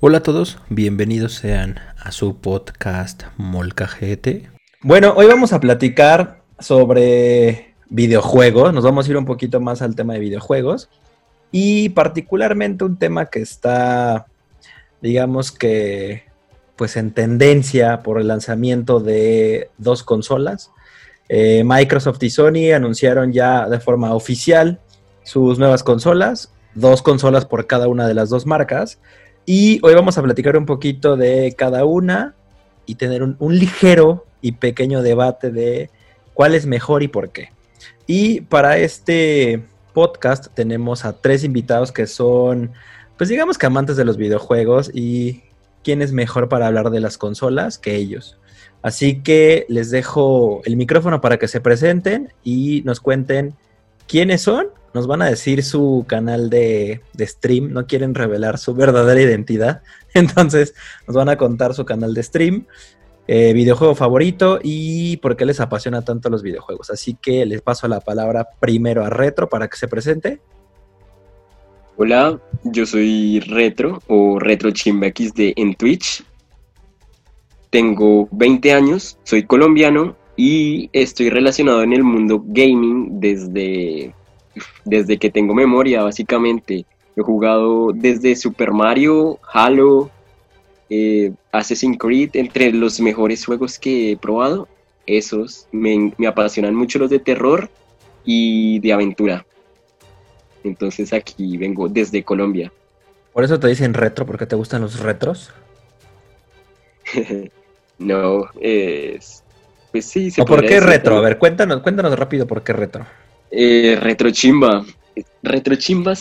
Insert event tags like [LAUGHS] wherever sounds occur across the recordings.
Hola a todos, bienvenidos sean a su podcast Molcajete. Bueno, hoy vamos a platicar sobre videojuegos, nos vamos a ir un poquito más al tema de videojuegos y particularmente un tema que está, digamos que, pues en tendencia por el lanzamiento de dos consolas. Eh, Microsoft y Sony anunciaron ya de forma oficial sus nuevas consolas, dos consolas por cada una de las dos marcas. Y hoy vamos a platicar un poquito de cada una y tener un, ligero y pequeño debate de cuál es mejor y por qué. Y para este podcast tenemos a tres invitados que son, pues digamos que amantes de los videojuegos y quién es mejor para hablar de las consolas que ellos. Así que les dejo el micrófono para que se presenten y nos cuenten quiénes son nos van a decir su canal de, stream, no quieren revelar su verdadera identidad, [LAUGHS] entonces nos van a contar su canal de stream, eh, videojuego favorito y por qué les apasiona tanto los videojuegos. Así que les paso la palabra primero a Retro para que se presente. Hola, yo soy Retro o Retro Chimba XD en Twitch. Tengo 20 años, soy colombiano y estoy relacionado en el mundo gaming desde desde que tengo memoria, básicamente. He jugado desde Super Mario, Halo, eh, Assassin's Creed, entre los mejores juegos que he probado. Esos me, apasionan mucho los de terror y de aventura. Entonces aquí vengo desde Colombia. ¿Por eso te dicen retro? ¿Porque te gustan los retros? [LAUGHS] no, es... Pues sí, se ¿O por qué retro? A ver, cuéntanos, cuéntanos rápido por qué retro. Eh, retrochimba. Retrochimba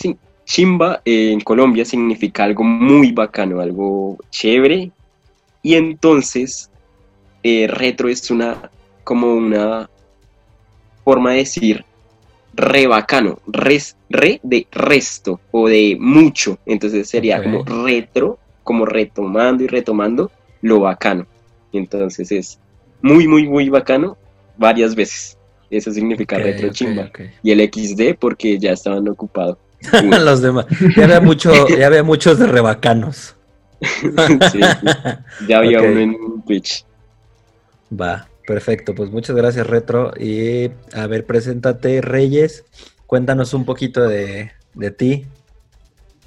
chimba en Colombia significa algo muy bacano, algo chévere. Y entonces, eh, retro es una, como una forma de decir re bacano, res, re de resto o de mucho. Entonces sería como retro, como retomando y retomando lo bacano. Entonces es muy, muy, muy bacano varias veces. Eso significa retro chimba. Y el XD porque ya estaban ocupados. [LAUGHS] Los demás. Ya había, mucho, ya había muchos de rebacanos. [LAUGHS] sí, ya había uno en Twitch. Va, perfecto. Pues muchas gracias, Retro. Y a ver, preséntate, Reyes. Cuéntanos un poquito de, ti.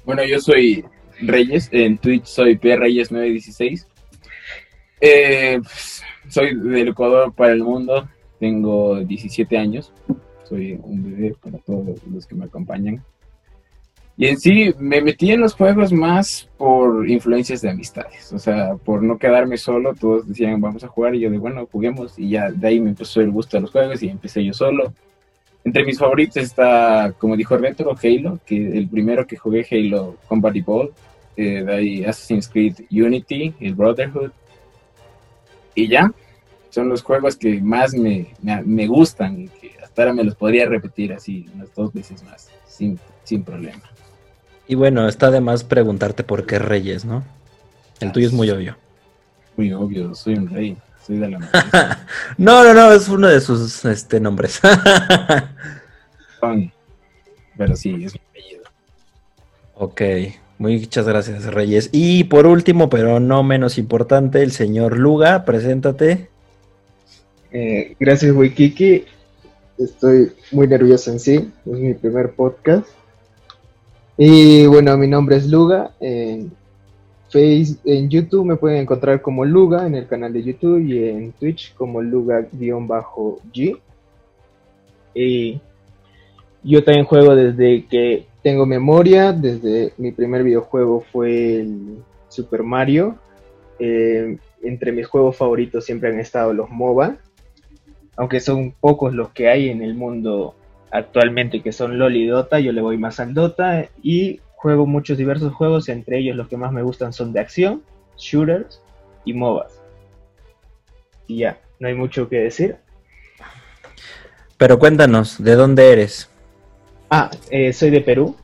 Bueno, yo soy Reyes. En Twitch soy preyes916. Eh, pues, soy del Ecuador para el mundo. Tengo 17 años, soy un bebé para todos los que me acompañan. Y en sí me metí en los juegos más por influencias de amistades, o sea, por no quedarme solo, todos decían vamos a jugar y yo de bueno, juguemos y ya de ahí me empezó el gusto de los juegos y empecé yo solo. Entre mis favoritos está, como dijo Retro, Halo, que el primero que jugué Halo Combat Evolved, eh, de ahí Assassin's Creed Unity, el Brotherhood, y ya, son los juegos que más me, gustan y que hasta ahora me los podría repetir así unas dos veces más, sin, sin problema. Y bueno, está de más preguntarte por qué reyes, ¿no? El tuyo es muy obvio. Muy obvio, soy un rey, soy de la [LAUGHS] No, no, no, es uno de sus este, nombres. [LAUGHS] Pero sí, es mi apellido. Ok, muchas gracias, Reyes. Y por último, pero no menos importante, el señor Luga, preséntate. Eh, gracias, Wikiki. Estoy muy nervioso en sí. Es mi primer podcast. Y bueno, mi nombre es Luga. En, face, en YouTube me pueden encontrar como Luga en el canal de YouTube y en Twitch como Luga-G. Y yo también juego desde que tengo memoria. Desde mi primer videojuego fue el Super Mario. Eh, entre mis juegos favoritos siempre han estado los MOBA aunque son pocos los que hay en el mundo actualmente que son LOL y Dota, yo le voy más al Dota y juego muchos diversos juegos, entre ellos los que más me gustan son de acción, shooters y MOBAs. Y ya, no hay mucho que decir. Pero cuéntanos, ¿de dónde eres? Ah, eh, soy de Perú,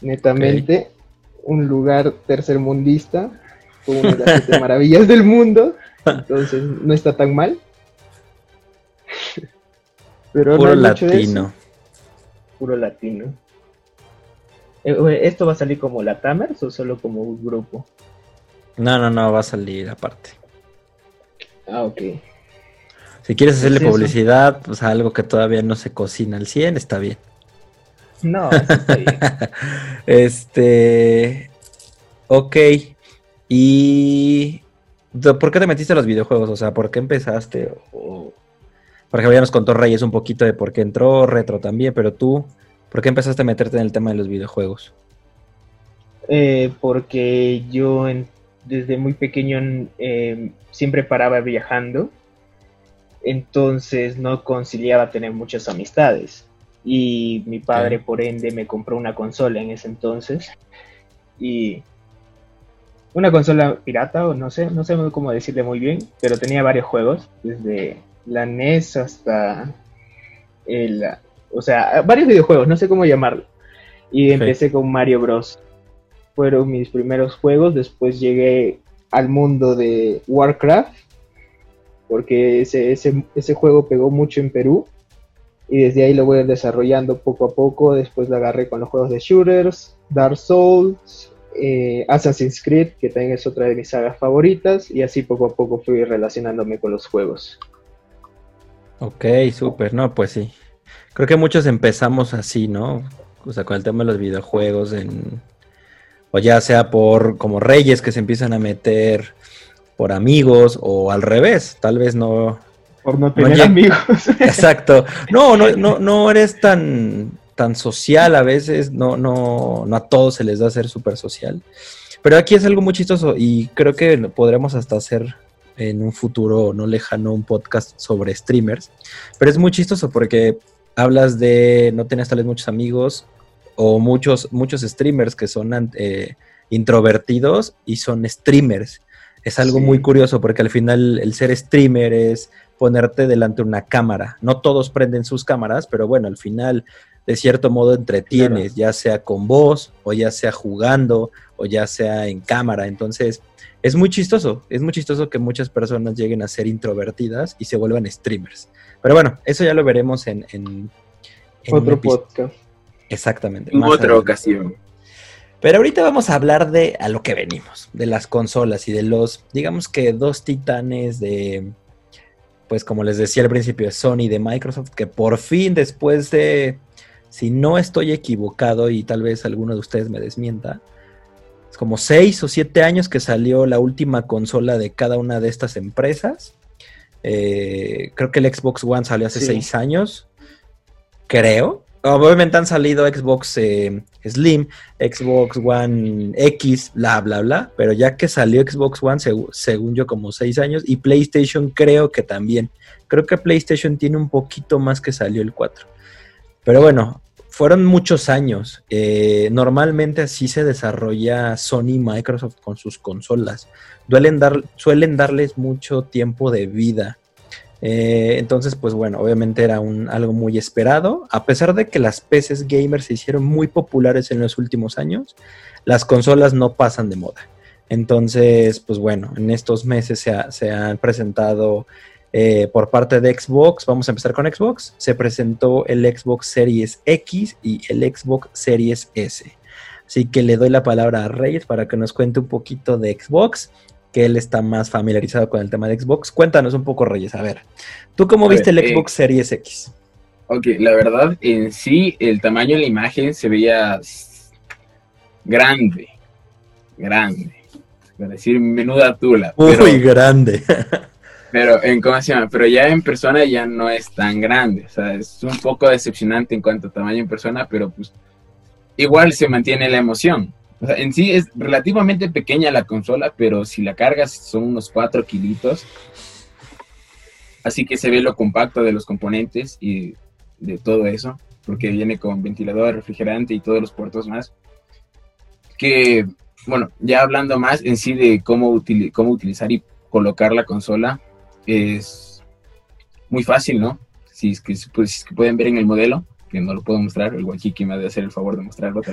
netamente, un lugar tercermundista, una de las siete maravillas del mundo, [LAUGHS] entonces no está tan mal. Puro latino. Puro latino. Eh, ¿Esto va a salir como la Tamers o solo como un grupo? No, no, no, va a salir aparte. Ah, ok. Si quieres hacerle Es eso. publicidad, pues a algo que todavía no se cocina al 100, está bien. No, [LAUGHS] eso está bien. este. Ok. ¿Y por qué te metiste a los videojuegos? O sea, ¿por qué empezaste? O... Porque ya nos contó Reyes un poquito de por qué entró, Retro también, pero tú, ¿por qué empezaste a meterte en el tema de los videojuegos? Eh, porque yo en- desde muy pequeño eh, siempre paraba viajando, entonces no conciliaba tener muchas amistades. Y mi padre, por ende, me compró una consola en ese entonces. Y una consola pirata, o no sé, no sé cómo decirle muy bien, pero tenía varios juegos, desde la NES hasta el, o sea, varios videojuegos, no sé cómo llamarlo. Y empecé con Mario Bros. Fueron mis primeros juegos, después llegué al mundo de Warcraft, porque ese, ese, ese juego pegó mucho en Perú. Y desde ahí lo voy desarrollando poco a poco. Después lo agarré con los juegos de shooters, Dark Souls, eh, Assassin's Creed, que también es otra de mis sagas favoritas. Y así poco a poco fui relacionándome con los juegos. Ok, súper, no, pues sí. Creo que muchos empezamos así, ¿no? O sea, con el tema de los videojuegos, en... o ya sea por como reyes que se empiezan a meter por amigos, o al revés, tal vez no. Por no tener amigos. [LAUGHS] [LAUGHS] Exacto. No, no, no, no eres tan, tan social a veces, no, no, no a todos se les da ser súper social. Pero aquí es algo muy chistoso y creo que podremos hasta hacer en un futuro no lejano un podcast sobre streamers. Pero es muy chistoso porque hablas de no tenías tal vez muchos amigos o muchos, muchos streamers que son eh, introvertidos y son streamers. Es algo Sí. muy curioso porque al final el ser streamer es ponerte delante de una cámara. No todos prenden sus cámaras, pero bueno, al final de cierto modo entretienes, ya sea con voz o ya sea jugando o ya sea en cámara. Entonces, es muy chistoso, es muy chistoso que muchas personas lleguen a ser introvertidas y se vuelvan streamers. Pero bueno, eso ya lo veremos en, en, en un Otro podcast. Exactamente. En otra adelante. ocasión. Pero ahorita vamos a hablar de a lo que venimos, de las consolas y de los, digamos que dos titanes de, pues como les decía al principio, de Sony y de Microsoft, que por fin después de, si no estoy equivocado y tal vez alguno de ustedes me desmienta, es como seis o siete años que salió la última consola de cada una de estas empresas. Eh, creo que el Xbox One salió hace Sí. seis años, creo. Obviamente han salido Xbox eh, Slim, Xbox One X, bla, bla, bla. Pero ya que salió Xbox One, según yo, como seis años. Y PlayStation creo que también. Creo que PlayStation tiene un poquito más que salió el 4. Pero bueno, fueron muchos años. Eh, normalmente así se desarrolla Sony y Microsoft con sus consolas. Dar, suelen darles mucho tiempo de vida. Eh, entonces, pues bueno, obviamente era un, algo muy esperado. A pesar de que las PCs gamers se hicieron muy populares en los últimos años, las consolas no pasan de moda. Entonces, pues bueno, en estos meses se han presentado eh, por parte de Xbox, vamos a empezar con Xbox, se presentó el Xbox Series X y el Xbox Series S. Así que le doy la palabra a Reyes para que nos cuente un poquito de Xbox, que él está más familiarizado con el tema de Xbox. Cuéntanos un poco, Reyes, a ver. ¿Tú cómo A viste ver, el eh, Xbox Series X? Ok, la verdad, en sí, el tamaño de la imagen se veía grande. Grande. Es decir, menuda tula. Pero, Muy grande. [LAUGHS] pero, en, ¿cómo se llama? Pero ya en persona ya no es tan grande. O sea, es un poco decepcionante en cuanto a tamaño en persona, pero pues igual se mantiene la emoción. O sea, en sí es relativamente pequeña la consola, pero si la cargas son unos 4 kilitos. Así que se ve lo compacto de los componentes y de todo eso, porque viene con ventilador, refrigerante y todos los puertos más. Que, bueno, ya hablando más en sí de cómo, utili- cómo utilizar y colocar la consola, es muy fácil, ¿no? Si es que, pues, si es que pueden ver en el modelo, que no lo puedo mostrar, el Wakiki me ha de hacer el favor de mostrarlo. [LAUGHS]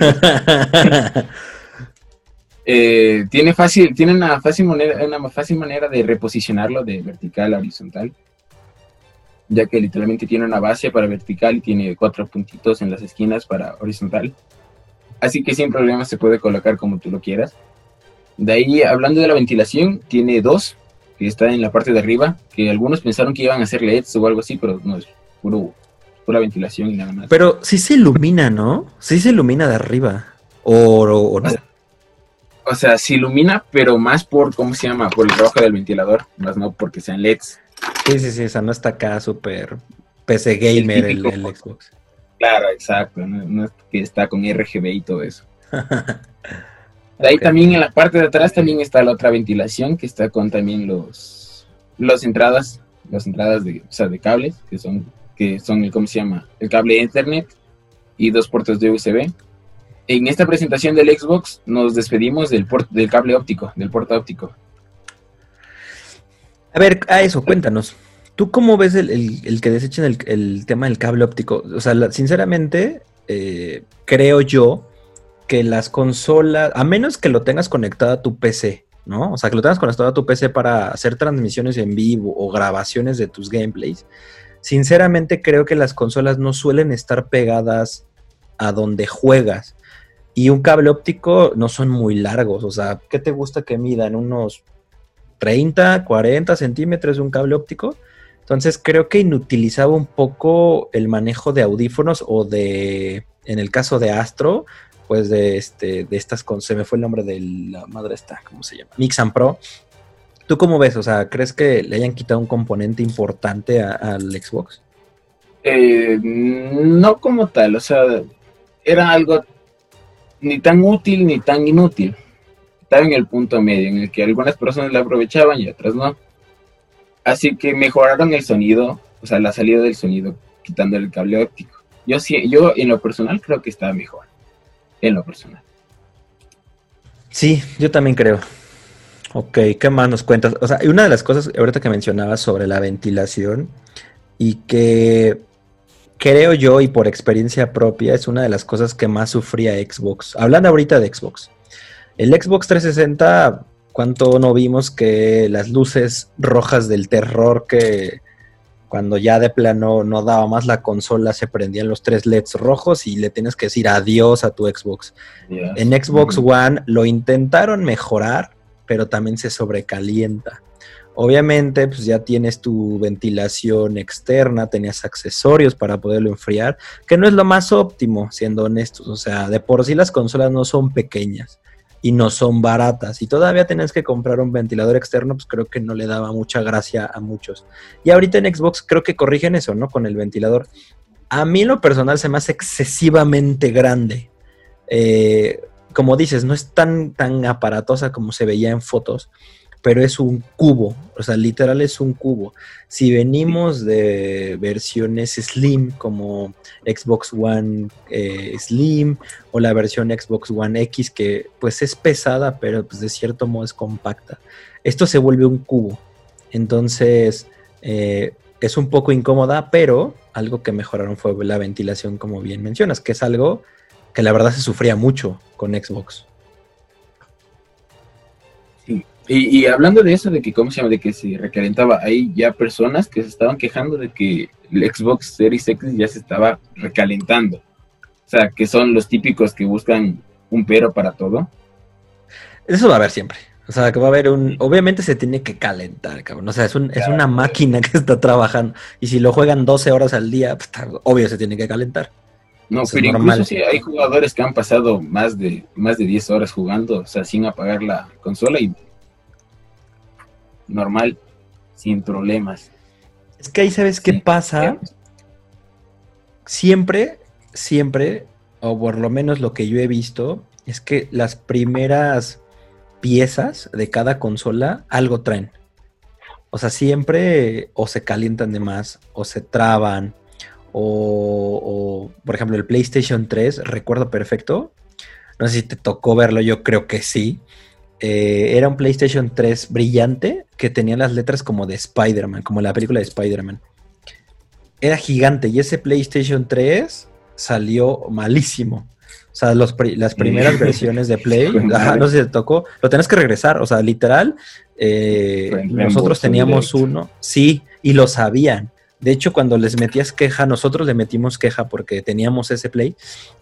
Eh, tiene fácil, tiene una fácil manera, una fácil manera de reposicionarlo de vertical a horizontal, ya que literalmente tiene una base para vertical y tiene cuatro puntitos en las esquinas para horizontal. así que sin problema se puede colocar como tú lo quieras. De ahí, hablando de la ventilación, tiene dos que están en la parte de arriba, que algunos pensaron que iban a ser LEDs o algo así, pero no es puro, pura ventilación y nada más. Pero sí se ilumina, ¿no? Sí se ilumina de arriba. O, o no. O sea, se ilumina, pero más por, ¿cómo se llama? Por el trabajo del ventilador, más no porque sean LEDs. Sí, sí, sí, o sea, no está acá súper PC gamer el, el Xbox. Claro, exacto, no, no es que está con RGB y todo eso. [LAUGHS] De ahí también en la parte de atrás también está la otra ventilación que está con también los las entradas, las entradas de, o sea, de cables, que son, que son el, ¿cómo se llama? El cable Ethernet y dos puertos de USB. En esta presentación del Xbox nos despedimos del, port, del cable óptico, del puerto óptico. A ver, a eso, cuéntanos. ¿Tú cómo ves el, el- el que desechen el, el tema del cable óptico? O sea, la- sinceramente, eh, creo yo que las consolas, a menos que lo tengas conectado a tu PC, ¿no? O sea, que lo tengas conectado a tu PC para hacer transmisiones en vivo o grabaciones de tus gameplays. Sinceramente, creo que las consolas no suelen estar pegadas a donde juegas. Y un cable óptico no son muy largos. O sea, ¿qué te gusta que midan? Unos 30, 40 centímetros un cable óptico. Entonces creo que inutilizaba un poco el manejo de audífonos o de, en el caso de Astro, pues de, este, de estas, con, se me fue el nombre de la madre esta, ¿cómo se llama? Mix Pro. ¿Tú cómo ves? O sea, ¿crees que le hayan quitado un componente importante al Xbox? Eh, no como tal, o sea, era algo ni tan útil ni tan inútil. Estaba en el punto medio, en el que algunas personas la aprovechaban y otras no. Así que mejoraron el sonido, o sea, la salida del sonido, quitando el cable óptico. Yo sí, yo en lo personal creo que está mejor. En lo personal. Sí, yo también creo. Ok, ¿qué más nos cuentas? O sea, una de las cosas ahorita que mencionabas sobre la ventilación y que creo yo y por experiencia propia es una de las cosas que más sufría Xbox. Hablando ahorita de Xbox. El Xbox 360, ¿cuánto no vimos que las luces rojas del terror que cuando ya de plano no daba más la consola se prendían los tres LEDs rojos y le tienes que decir adiós a tu Xbox? En Xbox. One lo intentaron mejorar, pero también se sobrecalienta. Obviamente, pues ya tienes tu ventilación externa, tenías accesorios para poderlo enfriar, que no es lo más óptimo, siendo honestos. O sea, de por sí las consolas no son pequeñas y no son baratas. Y todavía tenías que comprar un ventilador externo, pues creo que no le daba mucha gracia a muchos. Y ahorita en Xbox creo que corrigen eso, ¿no? Con el ventilador. A mí lo personal se me hace excesivamente grande. Eh, como dices, no es tan, tan aparatosa como se veía en fotos, pero es un cubo, o sea, literal es un cubo. Si venimos de versiones Slim como Xbox One eh, Slim o la versión Xbox One X que pues es pesada, pero pues de cierto modo es compacta, esto se vuelve un cubo. Entonces eh, es un poco incómoda, pero algo que mejoraron fue la ventilación, como bien mencionas, que es algo que la verdad se sufría mucho con Xbox. Y, y hablando de eso, de que, ¿cómo se llama? De que se recalentaba, hay ya personas que se estaban quejando de que el Xbox Series X ya se estaba recalentando. O sea, que son los típicos que buscan un pero para todo. Eso va a haber siempre. O sea, que va a haber un... Obviamente se tiene que calentar, cabrón. O sea, es, un- es una máquina que [LAUGHS] está trabajando. Y si lo juegan 12 horas al día, pues, obvio se tiene que calentar. No, Eso es pero incluso sí hay jugadores que han pasado más de, más de 10 horas jugando, o sea, sin apagar la consola y normal, sin problemas. Es que ahí sabes qué Sí. pasa. Siempre, siempre, o por lo menos lo que yo he visto, es que las primeras piezas de cada consola algo traen. O sea, siempre o se calientan de más, o se traban, o, o, por ejemplo, el PlayStation 3, recuerdo perfecto. No sé si te tocó verlo, yo creo que sí. Eh, era un PlayStation 3 brillante que tenía las letras como de Spider-Man, como la película de Spider-Man. Era gigante y ese PlayStation 3 salió malísimo. O sea, los pri- las primeras versiones de [LAUGHS] Play, ajá, no sé si te tocó, lo tenés que regresar. O sea, literal, eh, nosotros teníamos uno, sí, y lo sabían. De hecho, cuando les metías queja, nosotros le metimos queja porque teníamos ese play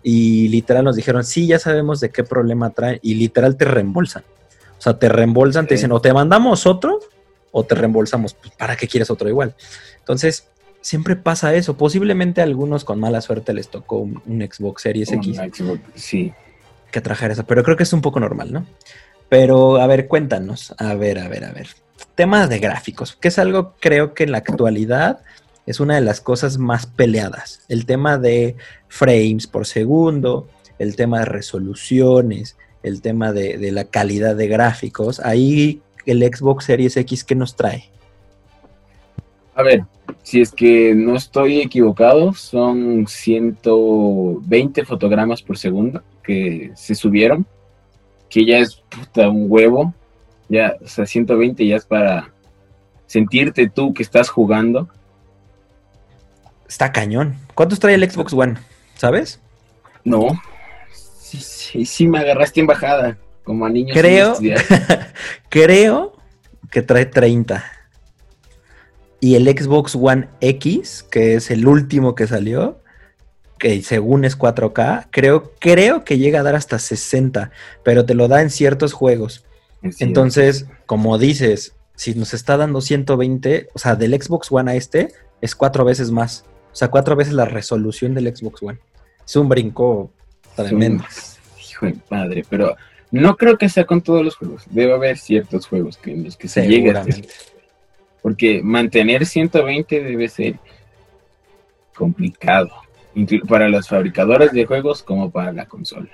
y literal nos dijeron, sí, ya sabemos de qué problema trae y literal te reembolsan. O sea, te reembolsan, te dicen, o te mandamos otro o te reembolsamos. Pues, ¿Para qué quieres otro igual? Entonces, siempre pasa eso. Posiblemente a algunos con mala suerte les tocó un, Xbox Series X. sí. Que trajera eso, pero creo que es un poco normal, ¿no? Pero, a ver, cuéntanos. A ver, a ver, a ver. Temas de gráficos, que es algo creo que en la actualidad es una de las cosas más peleadas. El tema de frames por segundo, el tema de resoluciones, el tema de, la calidad de gráficos. Ahí el Xbox Series X, ¿qué nos trae? A ver, si es que no estoy equivocado, son 120 fotogramas por segundo que se subieron, que ya es puta un huevo, ya, o sea, 120 ya es para sentirte tú que estás jugando Está cañón. ¿Cuántos trae el Xbox One? ¿Sabes? No. Sí, sí, sí me agarraste en bajada, como a niños. Creo, [LAUGHS] creo que trae 30. Y el Xbox One X, que es el último que salió, que según es 4K, creo, creo que llega a dar hasta 60, pero te lo da en ciertos juegos. Entonces, como dices, si nos está dando 120, o sea, del Xbox One a este, es cuatro veces más. O sea, cuatro veces la resolución del Xbox One. Es un brinco tremendo. hijo de padre, pero no creo que sea con todos los juegos. Debe haber ciertos juegos que en los que se llegue a este Porque mantener 120 debe ser complicado. Para los fabricadores de juegos como para la consola.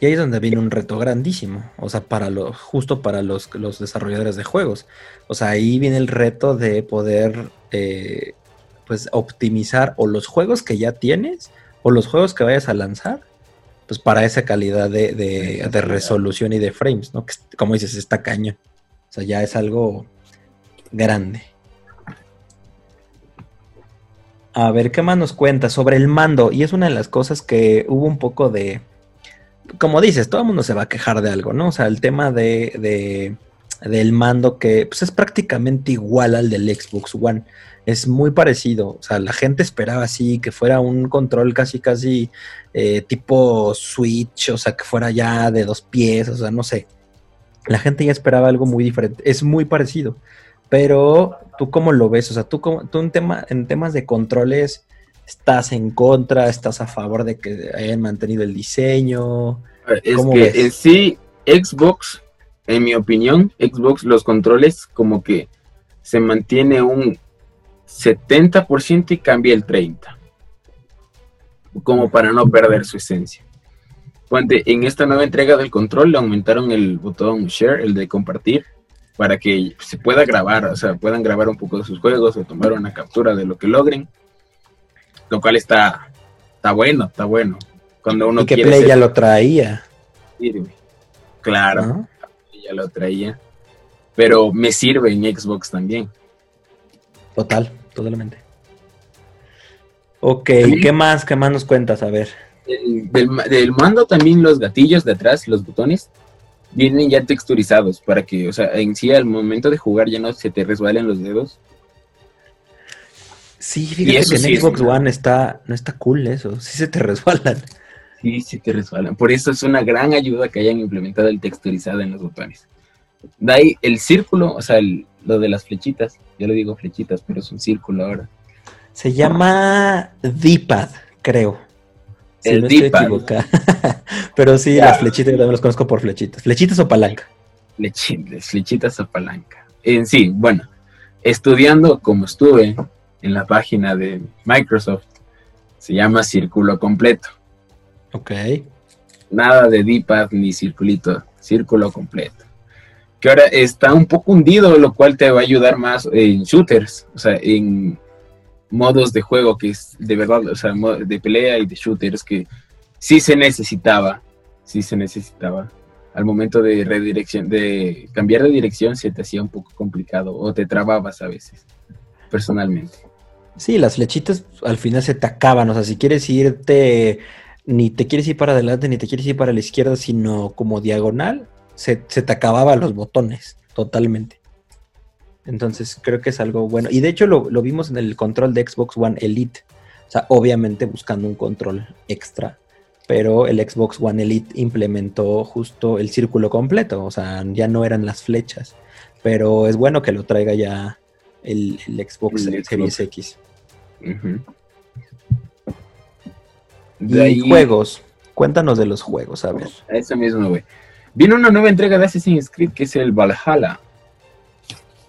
Y ahí es donde viene un reto grandísimo, o sea, para lo, justo para los, los desarrolladores de juegos. O sea, ahí viene el reto de poder eh, pues optimizar o los juegos que ya tienes o los juegos que vayas a lanzar, pues para esa calidad de, resolución y de frames, ¿no? Que como dices, está caño. O sea, ya es algo grande. A ver, ¿qué más nos cuenta sobre el mando? Y es una de las cosas que hubo un poco de... Como dices, todo el mundo se va a quejar de algo, ¿no? O sea, el tema de, de del mando que pues, es prácticamente igual al del Xbox One es muy parecido. O sea, la gente esperaba así que fuera un control casi, casi eh, tipo Switch, o sea, que fuera ya de dos pies, o sea, no sé. La gente ya esperaba algo muy diferente. Es muy parecido. Pero, ¿tú cómo lo ves? O sea, tú, tú en, tema, en temas de controles, ¿estás en contra? ¿Estás a favor de que hayan mantenido el diseño? Es que en sí, Xbox, en mi opinión, Xbox, los controles como que se mantiene un 70% y cambia el 30%, como para no perder su esencia. en esta nueva entrega del control le aumentaron el botón share, el de compartir, para que se pueda grabar, o sea, puedan grabar un poco de sus juegos o tomar una captura de lo que logren, lo cual está, está bueno, está bueno. Cuando uno ¿Y que Play ya lo traía. Claro, ya lo traía, pero me sirve en Xbox también. Total, totalmente. Ok, ¿qué más? ¿Qué más nos cuentas? A ver. del, mando también los gatillos de atrás, los botones, vienen ya texturizados para que, o sea, en sí al momento de jugar ya no se te resbalen los dedos. Sí, fíjate que en Xbox One está, no está cool eso, sí se te [LAUGHS] resbalan. Sí, sí te resbalan. Por eso es una gran ayuda que hayan implementado el texturizado en los botones. De ahí el círculo, o sea, lo de las flechitas, yo le digo flechitas, pero es un círculo ahora. Se llama D-pad, creo. el no [LAUGHS] pero sí, las flechitas, yo también los conozco por flechitas. ¿Flechitas o palanca? Flechitas, flechitas o palanca. En sí, bueno, estudiando como estuve en la página de Microsoft, se llama círculo completo. Ok. Nada de D-pad ni circulito, círculo completo que ahora está un poco hundido, lo cual te va a ayudar más en shooters, o sea, en modos de juego que es de verdad, o sea, de pelea y de shooters que sí se necesitaba, sí se necesitaba. Al momento de redirección, de cambiar de dirección se te hacía un poco complicado o te trababas a veces, personalmente. Sí, las flechitas al final se te acaban, o sea, si quieres irte, ni te quieres ir para adelante, ni te quieres ir para la izquierda, sino como diagonal, se, te acababan los botones, totalmente. Entonces creo que es algo bueno. Y de hecho lo, lo vimos en el control de Xbox One Elite. O sea, obviamente buscando un control extra. Pero el Xbox One Elite implementó justo el círculo completo. O sea, ya no eran las flechas. Pero es bueno que lo traiga ya el, el Xbox El Series Xbox. X. Y De ahí, juegos. Cuéntanos de los juegos, a ver. eso mismo, güey. Viene una nueva entrega de Assassin's Creed que es el Valhalla.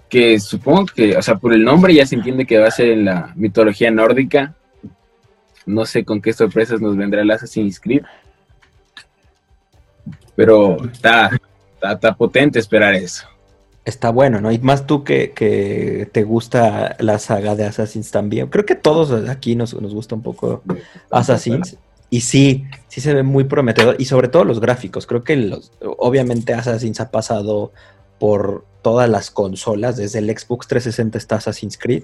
Que supongo que, o sea, por el nombre ya se entiende que va a ser en la mitología nórdica. No sé con qué sorpresas nos vendrá el Assassin's Creed. Pero está, está, está potente esperar eso. Está bueno, ¿no? Y más tú que, que te gusta la saga de Assassins también. Creo que todos aquí nos, nos gusta un poco Assassins. Y sí, sí se ve muy prometedor. Y sobre todo los gráficos. Creo que los, obviamente Assassins ha pasado por todas las consolas. Desde el Xbox 360 está Assassin's Creed.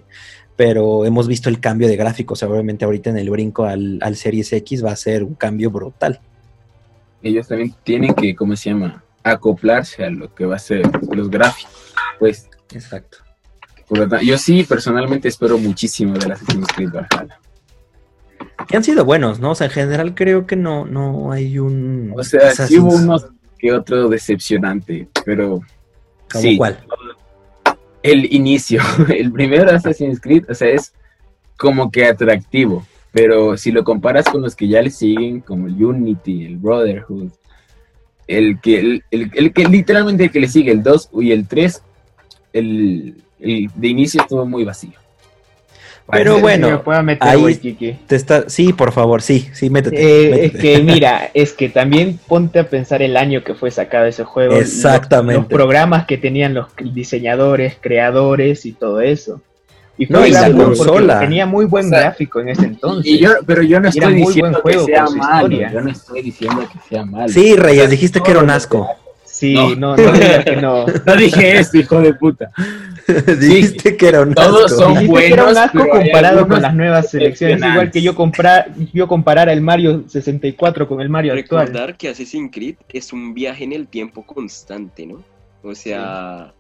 Pero hemos visto el cambio de gráficos. Obviamente ahorita en el brinco al, al Series X va a ser un cambio brutal. Ellos también tienen que, ¿cómo se llama? Acoplarse a lo que va a ser los gráficos. Pues, Exacto. por lo tanto, yo sí personalmente espero muchísimo del Assassin's Creed Valhalla. Que han sido buenos, ¿no? O sea, en general creo que no, no hay un... O sea, sí hubo unos que otro decepcionante, pero ¿Como sí, cuál? el inicio, [LAUGHS] el primer Assassin's Creed, o sea, es como que atractivo, pero si lo comparas con los que ya le siguen, como el Unity, el Brotherhood, el que, el, el- el que literalmente el que le sigue, el 2 y el 3, el, el de inicio estuvo muy vacío. Pero Parece bueno, que me pueda meter, ahí-. Te está... Sí, por favor, sí, sí, métete. Eh, es que [LAUGHS] mira, es que también ponte a pensar el año que fue sacado ese juego. los- Exactamente. Los, programas que tenían los diseñadores, creadores y todo eso. Y No, y la consola. Tenía muy buen O sea, gráfico en ese entonces. Y yo, pero yo no estoy diciendo que juego sea malo, historia. yo no estoy diciendo que sea malo. Sí, Reyes, dijiste que era un Todos asco. Sí, No. no, no, digas que no. [LAUGHS] No dije eso, hijo de puta. [LAUGHS] dijiste que era un todos asco. son Dijiste que era un buenos, asco comparado con las nuevas selecciones. Igual que yo comprar, yo comparara el Mario 64 con el Mario actual. Recordar que Assassin's Creed es un viaje en el tiempo constante, ¿no? O sea,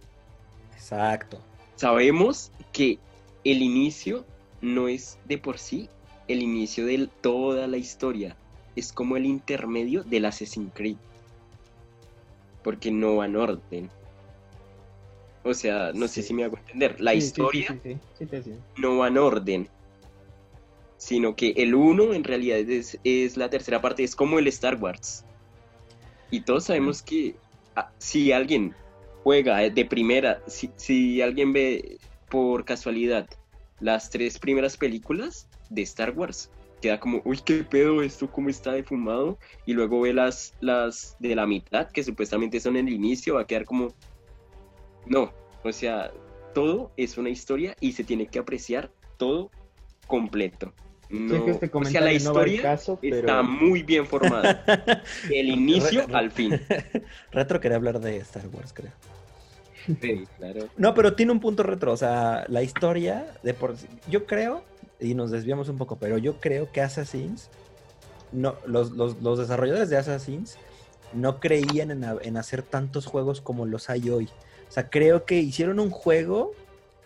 Exacto. sabemos que el inicio no es de por sí el inicio de toda la historia. Es como el intermedio del Assassin's Creed. Porque no va en orden. O sea, no sé si me hago entender. La Sí, historia sí, no va en orden. Sino que el 1 en realidad es, es la tercera parte, es como el Star Wars. Y todos sabemos que ah, si alguien juega de primera, si, si alguien ve por casualidad las tres primeras películas de Star Wars, queda como, uy, qué pedo esto, cómo está defumado. Y luego ve las, las de la mitad, que supuestamente son el inicio, va a quedar como, no, o sea, todo es una historia y se tiene que apreciar todo completo. No, que este o sea, la comentario no historia caso, pero está muy bien formada, [LAUGHS] del inicio al fin. [LAUGHS] Retro quería hablar de Star Wars, creo. Sí, claro. No, pero tiene un punto retro. O sea, la historia de por Yo creo, y nos desviamos un poco, pero yo creo que Assassins. No, los, los- los desarrolladores de Assassins no creían en, en hacer tantos juegos como los hay hoy. O sea, creo que hicieron un juego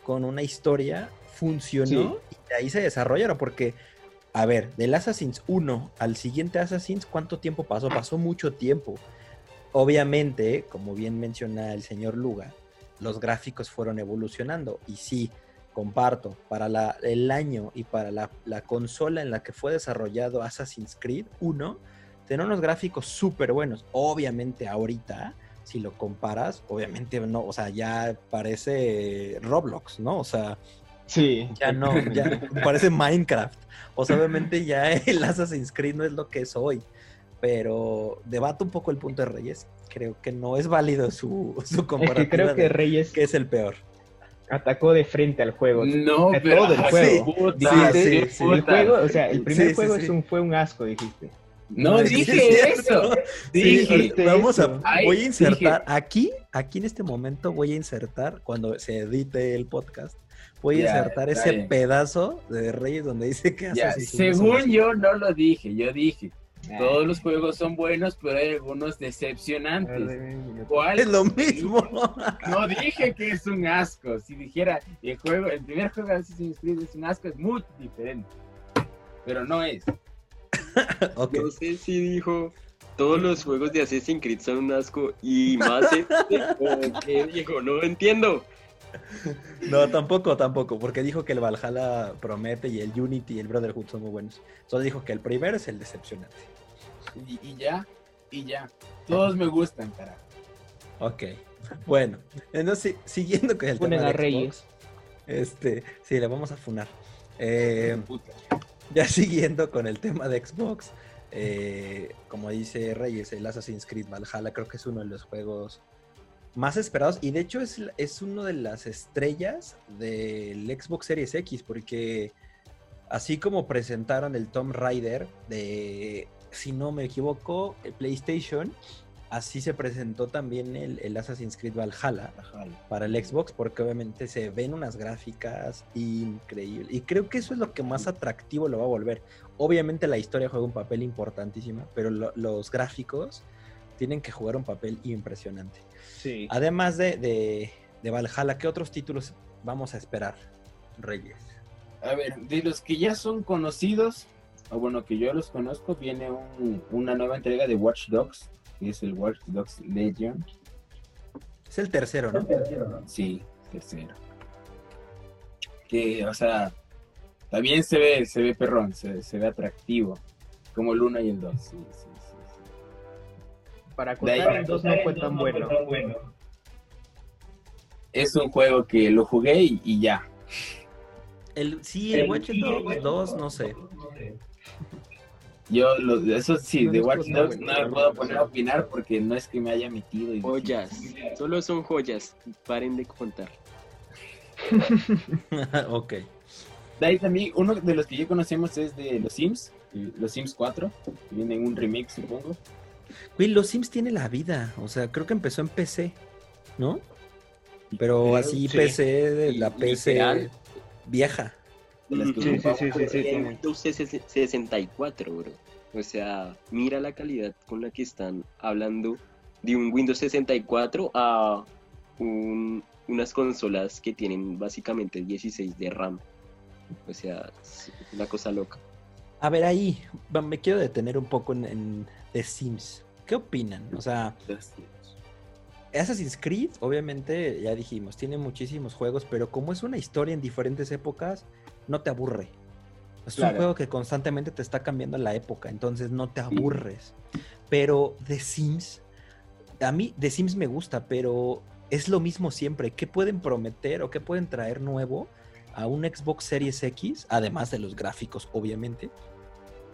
con una historia, funcionó y de ahí se desarrollaron. Porque, a ver, del Assassins 1 al siguiente Assassins, ¿cuánto tiempo pasó? Pasó mucho tiempo. Obviamente, como bien menciona el señor Luga, los gráficos fueron evolucionando. Y sí, comparto, para la- el año y para la, la consola en la que fue desarrollado Assassin's Creed 1, tiene unos gráficos súper buenos. Obviamente ahorita, si lo comparas, obviamente no, o sea, ya parece Roblox, ¿no? O sea, sí. ya no, ya parece Minecraft. O sea, obviamente ya el Assassin's Creed no es lo que es hoy. Pero debato un poco el punto de Reyes. Creo que no es válido su, [LAUGHS] su Es que creo que Reyes qué es el peor. atacó de frente al juego. No, pero todo el ah, juego. sí, puta, Sí, sí, sí, El juego, o sea, el primer juego sí. Es un, fue un asco, dijiste. No dije es eso. cierto. Sí, Dije, ahorita vamos a, eso. Ay, voy a insertar dije. aquí, aquí en este momento voy a insertar cuando se edite el podcast, voy a insertar ese bien. pedazo de Reyes donde dice que Ya, según yo no lo dije, yo dije, Todos los juegos son buenos, pero hay algunos decepcionantes. ¿Cuál? Es lo mismo. No dije que es un asco. Si dijera el juego, el primer juego de Assassin's Creed es un asco, es muy diferente. Pero no es. [LAUGHS] No sé si dijo todos los juegos de Assassin's Creed son un asco y más este, [LAUGHS] o qué dijo, no entiendo. [LAUGHS] No, tampoco, tampoco, porque dijo que el Valhalla promete y el Unity y el Brotherhood son muy buenos. Solo dijo que el primero es el decepcionante. Y, y ya, y ya. Todos me gustan, carajo. Ok. Bueno, entonces siguiendo con el Funen tema a de Reyes. Xbox, Este, sí, le vamos a funar. Eh, ya siguiendo con el tema de Xbox, eh, como dice Reyes, el Assassin's Creed Valhalla creo que es uno de los juegos más esperados y de hecho es, es uno de las estrellas del Xbox Series X porque así como presentaron el Tomb Raider de, si no me equivoco, el PlayStation, así se presentó también el, el Assassin's Creed Valhalla para el Xbox porque obviamente se ven unas gráficas increíbles y creo que eso es lo que más atractivo lo va a volver. Obviamente la historia juega un papel importantísimo, pero lo- los gráficos tienen que jugar un papel impresionante. Sí. Además de, de, de Valhalla, ¿qué otros títulos vamos a esperar, Reyes? A ver, de los que ya son conocidos, o bueno, que yo los conozco, viene un- una nueva entrega de Watch Dogs, que es el Watch Dogs Legion. Es el tercero, ¿no? Sí, tercero. Que, o sea, también se ve, se ve perrón, se, se ve atractivo. Como el 1 y el 2. Sí, sí, sí, sí. Para contar el 2 no fue tan bueno. Es un juego que lo jugué y, y ya. El, sí, el Watch Dogs 2, no sé. Yo, lo, eso sí, No de Watch Dogs no me puedo poner a opinar porque no es que me haya metido. Y Joyas, solo son joyas, paren de contar. [LAUGHS] ok. De ahí también, uno de los que ya conocemos es de los Sims, los Sims 4, que viene en un remake, supongo. Güey, los Sims tiene la vida. O sea, creo que empezó en PC, ¿no? Pero Creo, así sí. PC de la Y- PC literal. vieja. de las que Sí, sí, sí, sí, sí, En tiene. Windows 64, bro. O sea, mira la calidad con la que están hablando de un Windows 64 a un- unas consolas que tienen básicamente 16 de RAM. O sea, es una cosa loca. A ver, ahí me quiero detener un poco en, en The Sims. ¿Qué opinan? O sea, Assassin's Creed, obviamente, ya dijimos, tiene muchísimos juegos, pero como es una historia en diferentes épocas, no te aburre. Es un juego que constantemente te está cambiando la época, entonces no te aburres. Pero The Sims, a mí The Sims me gusta, pero es lo mismo siempre. ¿Qué pueden prometer o qué pueden traer nuevo a un Xbox Series X, además de los gráficos, obviamente?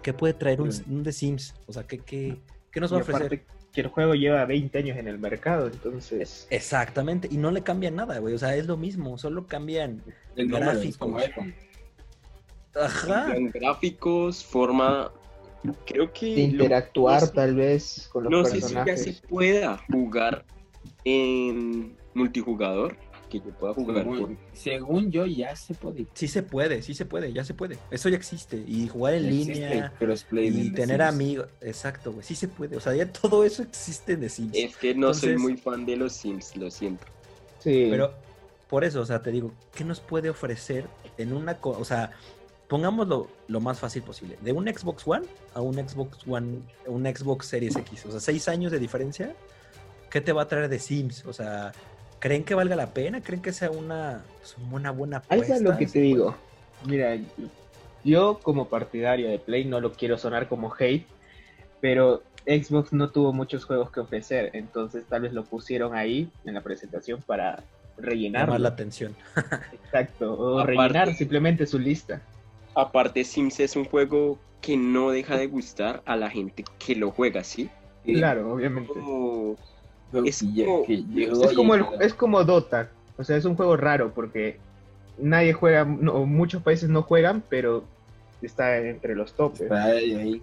¿Qué puede traer un, un The Sims? O sea, ¿qué, qué, qué nos Y va a ofrecer? aparte que el juego lleva 20 años en el mercado, entonces... Exactamente, y no le cambian nada, güey. O sea, es lo mismo, solo cambian. El número es Gráficos. Ajá. En gráficos, forma. Creo que. De interactuar no tal vez con los No sé si ya se pueda jugar en multijugador. Que yo pueda jugar Según, con. según yo, ya se puede. Sí se puede, sí se puede, ya se puede. Eso ya existe. Y jugar en Ya existe línea y tener Sims. amigos. Exacto, güey. Sí se puede. O sea, ya todo eso existe en The Sims. Es que no soy muy fan de los Sims, lo siento. Sí, Pero por eso, o sea, te digo, ¿qué nos puede ofrecer en una... co- O sea, pongámoslo lo más fácil posible. De un Xbox One a un Xbox One, un Xbox Series X. O sea, seis años de diferencia. ¿Qué te va a traer de Sims? O sea, ¿creen que valga la pena? ¿Creen que sea una, pues, una buena ahí apuesta? es lo que te digo. Mira, yo como partidario de Play no lo quiero sonar como hate, pero Xbox no tuvo muchos juegos que ofrecer, entonces tal vez lo pusieron ahí en la presentación para rellenar. Llamar la atención. [LAUGHS] Exacto, o Aparte- rellenar simplemente su lista. Aparte, Sims es un juego que no deja de gustar a la gente que lo juega, ¿sí? Claro, obviamente. Como- es que como- que llegó Es como, el, es como Dota, o sea, es un juego raro porque nadie juega, no, muchos países no juegan, pero está entre los topes. Está ahí, ahí.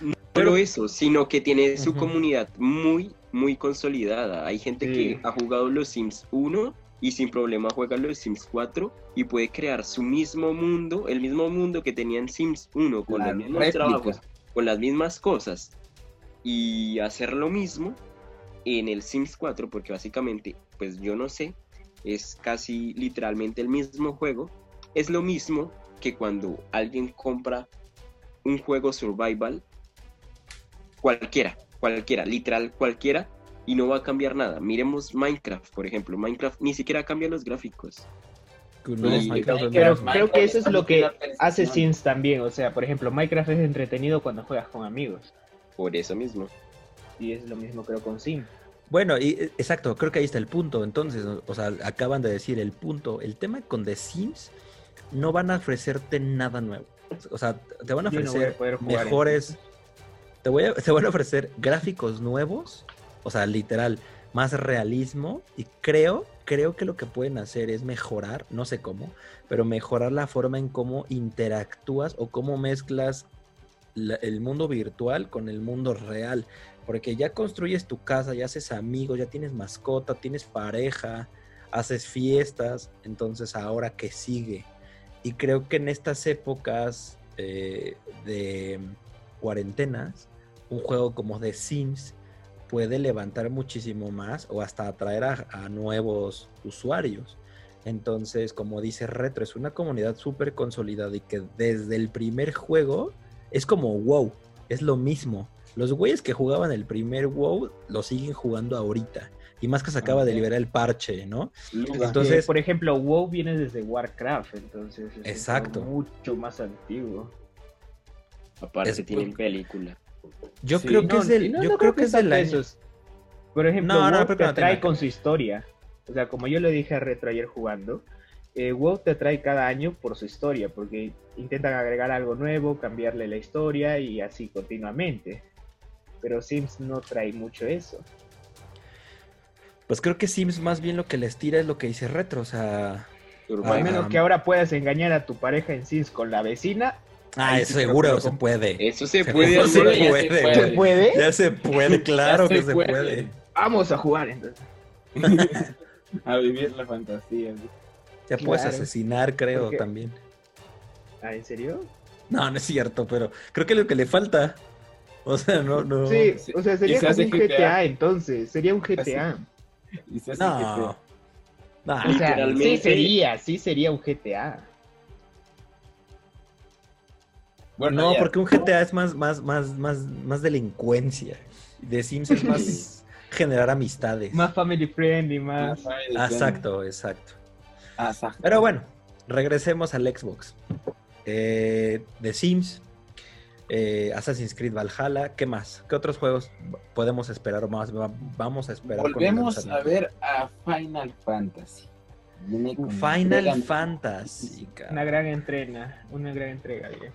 No solo eso, sino que tiene su comunidad muy, muy consolidada. Hay gente Sí. que ha jugado los Sims 1 y sin problema juega los Sims 4 y puede crear su mismo mundo, el mismo mundo que tenía en Sims 1 con los mismos réplica. trabajos, con las mismas cosas y hacer lo mismo en el Sims 4, porque básicamente, pues yo no sé, es casi literalmente el mismo juego, es lo mismo que cuando alguien compra un juego survival, cualquiera, cualquiera, literal cualquiera, y no va a cambiar nada. Miremos Minecraft, por ejemplo. Minecraft ni siquiera cambia los gráficos. No, Sí, Minecraft es Pero lo mismo. creo que eso es lo que Minecraft hace Sims también. O sea, por ejemplo, Minecraft es entretenido cuando juegas con amigos. Por eso mismo. Y es lo mismo creo con Sims. Bueno, y, eh, exacto, creo que ahí está el punto. Entonces, o- sea, acaban de decir el punto. El tema con The Sims no van a ofrecerte nada nuevo. O sea, te van a no ofrecer jugar mejores. Te, voy a- [LAUGHS] te van a ofrecer gráficos nuevos. O sea, literal, más realismo. Y creo, creo que lo que pueden hacer es mejorar, no sé cómo, pero mejorar la forma en cómo interactúas o cómo mezclas la- el mundo virtual con el mundo real. Porque ya construyes tu casa, ya haces amigos, ya tienes mascota, tienes pareja, haces fiestas. Entonces, ahora que sigue. Y creo que en estas épocas eh, de cuarentenas, un juego como The Sims puede levantar muchísimo más o hasta atraer a, a nuevos usuarios. Entonces, como dice Retro, es una comunidad súper consolidada y que desde el primer juego es como WoW, es lo mismo. Los güeyes que jugaban el primer WoW lo siguen jugando ahorita. Y más que se acaba de liberar el parche, ¿no? Luga. Entonces- por ejemplo, WoW viene desde Warcraft, entonces es Exacto. mucho más antiguo. Aparte Es- tienen película. Yo Sí, creo no, que es del, No, yo no creo que es del año. Por ejemplo, No, no, WoW te que con su historia. O sea, como yo le dije a Retro ayer jugando, eh, WoW te atrae cada año por su historia, porque intentan agregar algo nuevo, cambiarle la historia y así continuamente. Pero Sims no trae mucho eso. Pues creo que Sims más bien lo que les tira es lo que dice Retro, o sea... A menos que ahora puedas engañar a tu pareja en Sims con la vecina. Ah, eso sí seguro se puede. Eso se Se puede se ya puede, se güey. ¿Se puede? Ya se puede, claro que se puede. puede. Vamos a jugar entonces. [LAUGHS] A vivir la fantasía. güey. Ya puedes asesinar, creo, Porque- también. ¿Ah, en serio? No, no es cierto, pero creo que lo que le falta. [LAUGHS] O sea, no, no. Sí, o sea, sería como un GTA. GTA entonces. Sería un GTA. Y se hace No. O sea, sí sería, sí sería un GTA. Bueno, no, ya. porque un GTA es más, más, más, más, más delincuencia. De Sims es más generar amistades. Más family friendly, más. Ah, Exacto, exacto. Exacto. Pero bueno, regresemos al Xbox. Eh, The Sims, eh, Assassin's Creed Valhalla, ¿qué más? ¿Qué otros juegos podemos esperar o más va- vamos a esperar? Volvemos a ver a Final Fantasy. Final entrega Fantasy. Una gran entrena, una gran entrega, bien.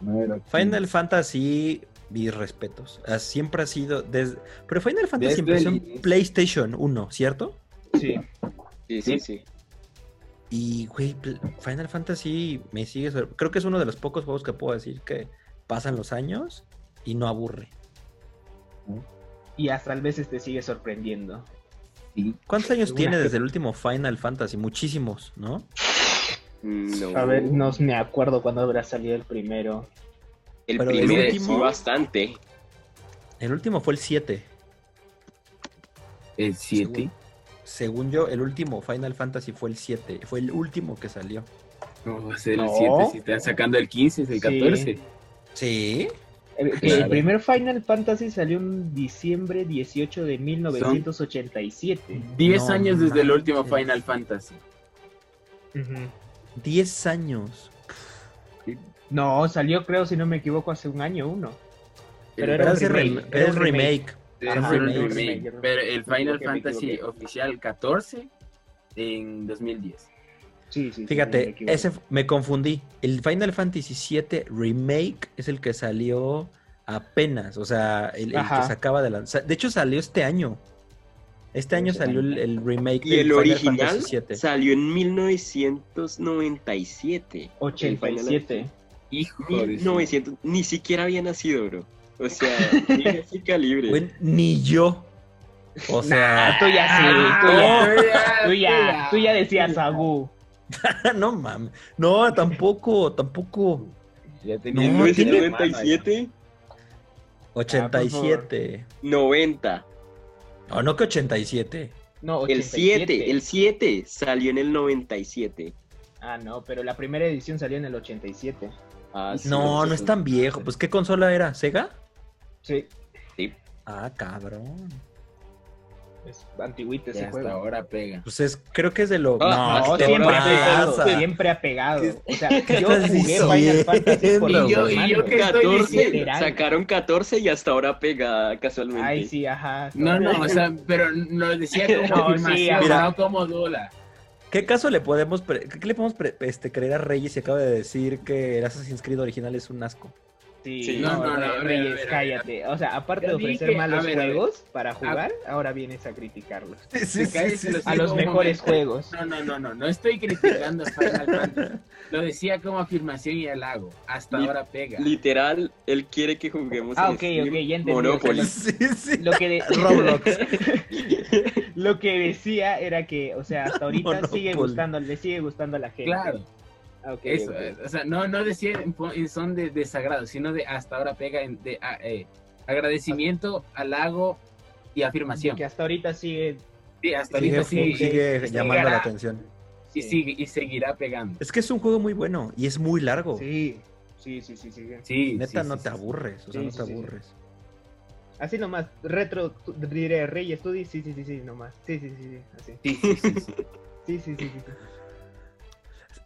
Final 15. Fantasy, mis respetos. Ah, Siempre ha sido. Desde... Pero Final Fantasy Desde empezó en. PlayStation 1, ¿cierto? Sí. Sí, sí, sí. Y, güey, Final Fantasy me sigue. Creo que es uno de los pocos juegos que puedo decir que pasan los años y no aburre. Y hasta a veces te sigue sorprendiendo. Sí. ¿Cuántos años tiene que- desde el último Final Fantasy? Muchísimos, ¿no? No. A ver, no me acuerdo cuándo habrá salido el primero. el pero el primero último- sí bastante. El último fue el 7. El 7. Según yo, el último Final Fantasy fue el 7. Fue el último que salió. No va a ser No. el 7 si están sacando el 15, es el Sí. 14. Sí. El, que Claro. el primer Final Fantasy salió en diciembre 18 de 1987. 10 No años desde el último Final Fantasy. Ujú. 10 años. No, salió creo, si no me equivoco, hace un año uno. Pero El- era es remake, rem- era un remake. Era un remake. remake, Pero el Final Fantasy oficial 14 en 2010. Sí, sí, sí, me Fíjate, equivoqué. ese me confundí. El Final Fantasy 7 Remake es el que salió apenas, o sea, el, el que se acaba de lanzar. De hecho, salió este año. Este año salió el, el remake Y el del Final original Fantasy 7. salió en 1997. El Final 87. Hijo de su- 1900, ni siquiera había nacido, bro. O sea, [LAUGHS] ni ese calibre. Ni yo. O sea, tú ya sí, tú ya, tú ya, tú ya decías Agu. [LAUGHS] no mames. No, tampoco, tampoco. Ya tenía No, el tiene- 1997. 87. 90. No, no que 87. No, El 87. 7, el 7 salió en el 97. Ah, no, pero la primera edición salió en el 87. Ah, sí, No, no es tan viejo. Pues, ¿qué consola era? ¿Sega? Sí, Sí. Ah, cabrón. Es hasta ahora pega. Pues es, creo que es de lo. No, ¿qué te siempre ha pegado, siempre ha pegado. O sea, yo jugué Final Fantasy por Y yo- y yo hermanos. que estoy 14, literal. sacaron 14 y hasta ahora pega casualmente. Ay, sí, ajá. No, no, o sea, [LAUGHS] pero lo decía como No, sí, mira. no como duda. ¿Qué caso le podemos. pre- ¿Qué le podemos pre- este, creer a Reyes si acaba de decir que el Assassin's Creed original es un asco? Sí, Sí. no, No, no, no, Reyes, ver, cállate. O sea, aparte de ofrecer dije, malos ver, juegos para jugar, ahora vienes a criticarlos. Los A los mejores momento. juegos. No, no, no, no, no estoy criticando Final Fantasy. Lo decía como afirmación y halago. Hasta Li- ahora pega. Literal, él quiere que juguemos Ah, en ok, Steam ok, ya entendí, Monopoly. Lo que, de- [LAUGHS] Roblox. [LAUGHS] lo que decía era que, o sea, hasta ahorita Monopoly. sigue gustando, le sigue gustando a la gente. Claro, Ah, ok, eso. eh, O sea, no, no decía en, po- en son de desagrado, sino de hasta ahora pega en, de ah, eh, agradecimiento, halago y afirmación. Que hasta ahorita sigue. Sí, hasta Sigue, ahorita sigue llamando la atención. Y, sigue, y seguirá pegando. Es que es un juego muy bueno y es muy largo. Sí, sí, sí, sí, sí. Sí, Neta, sí, no sí, te sí. aburres. O sea, Sí, no sí, te sí. aburres. Así nomás, retro, diré Reyes, tú sí, sí, sí, sí, nomás. Sí, sí, sí, sí, así. Sí, sí, sí, sí. Sí, sí, sí, sí. sí.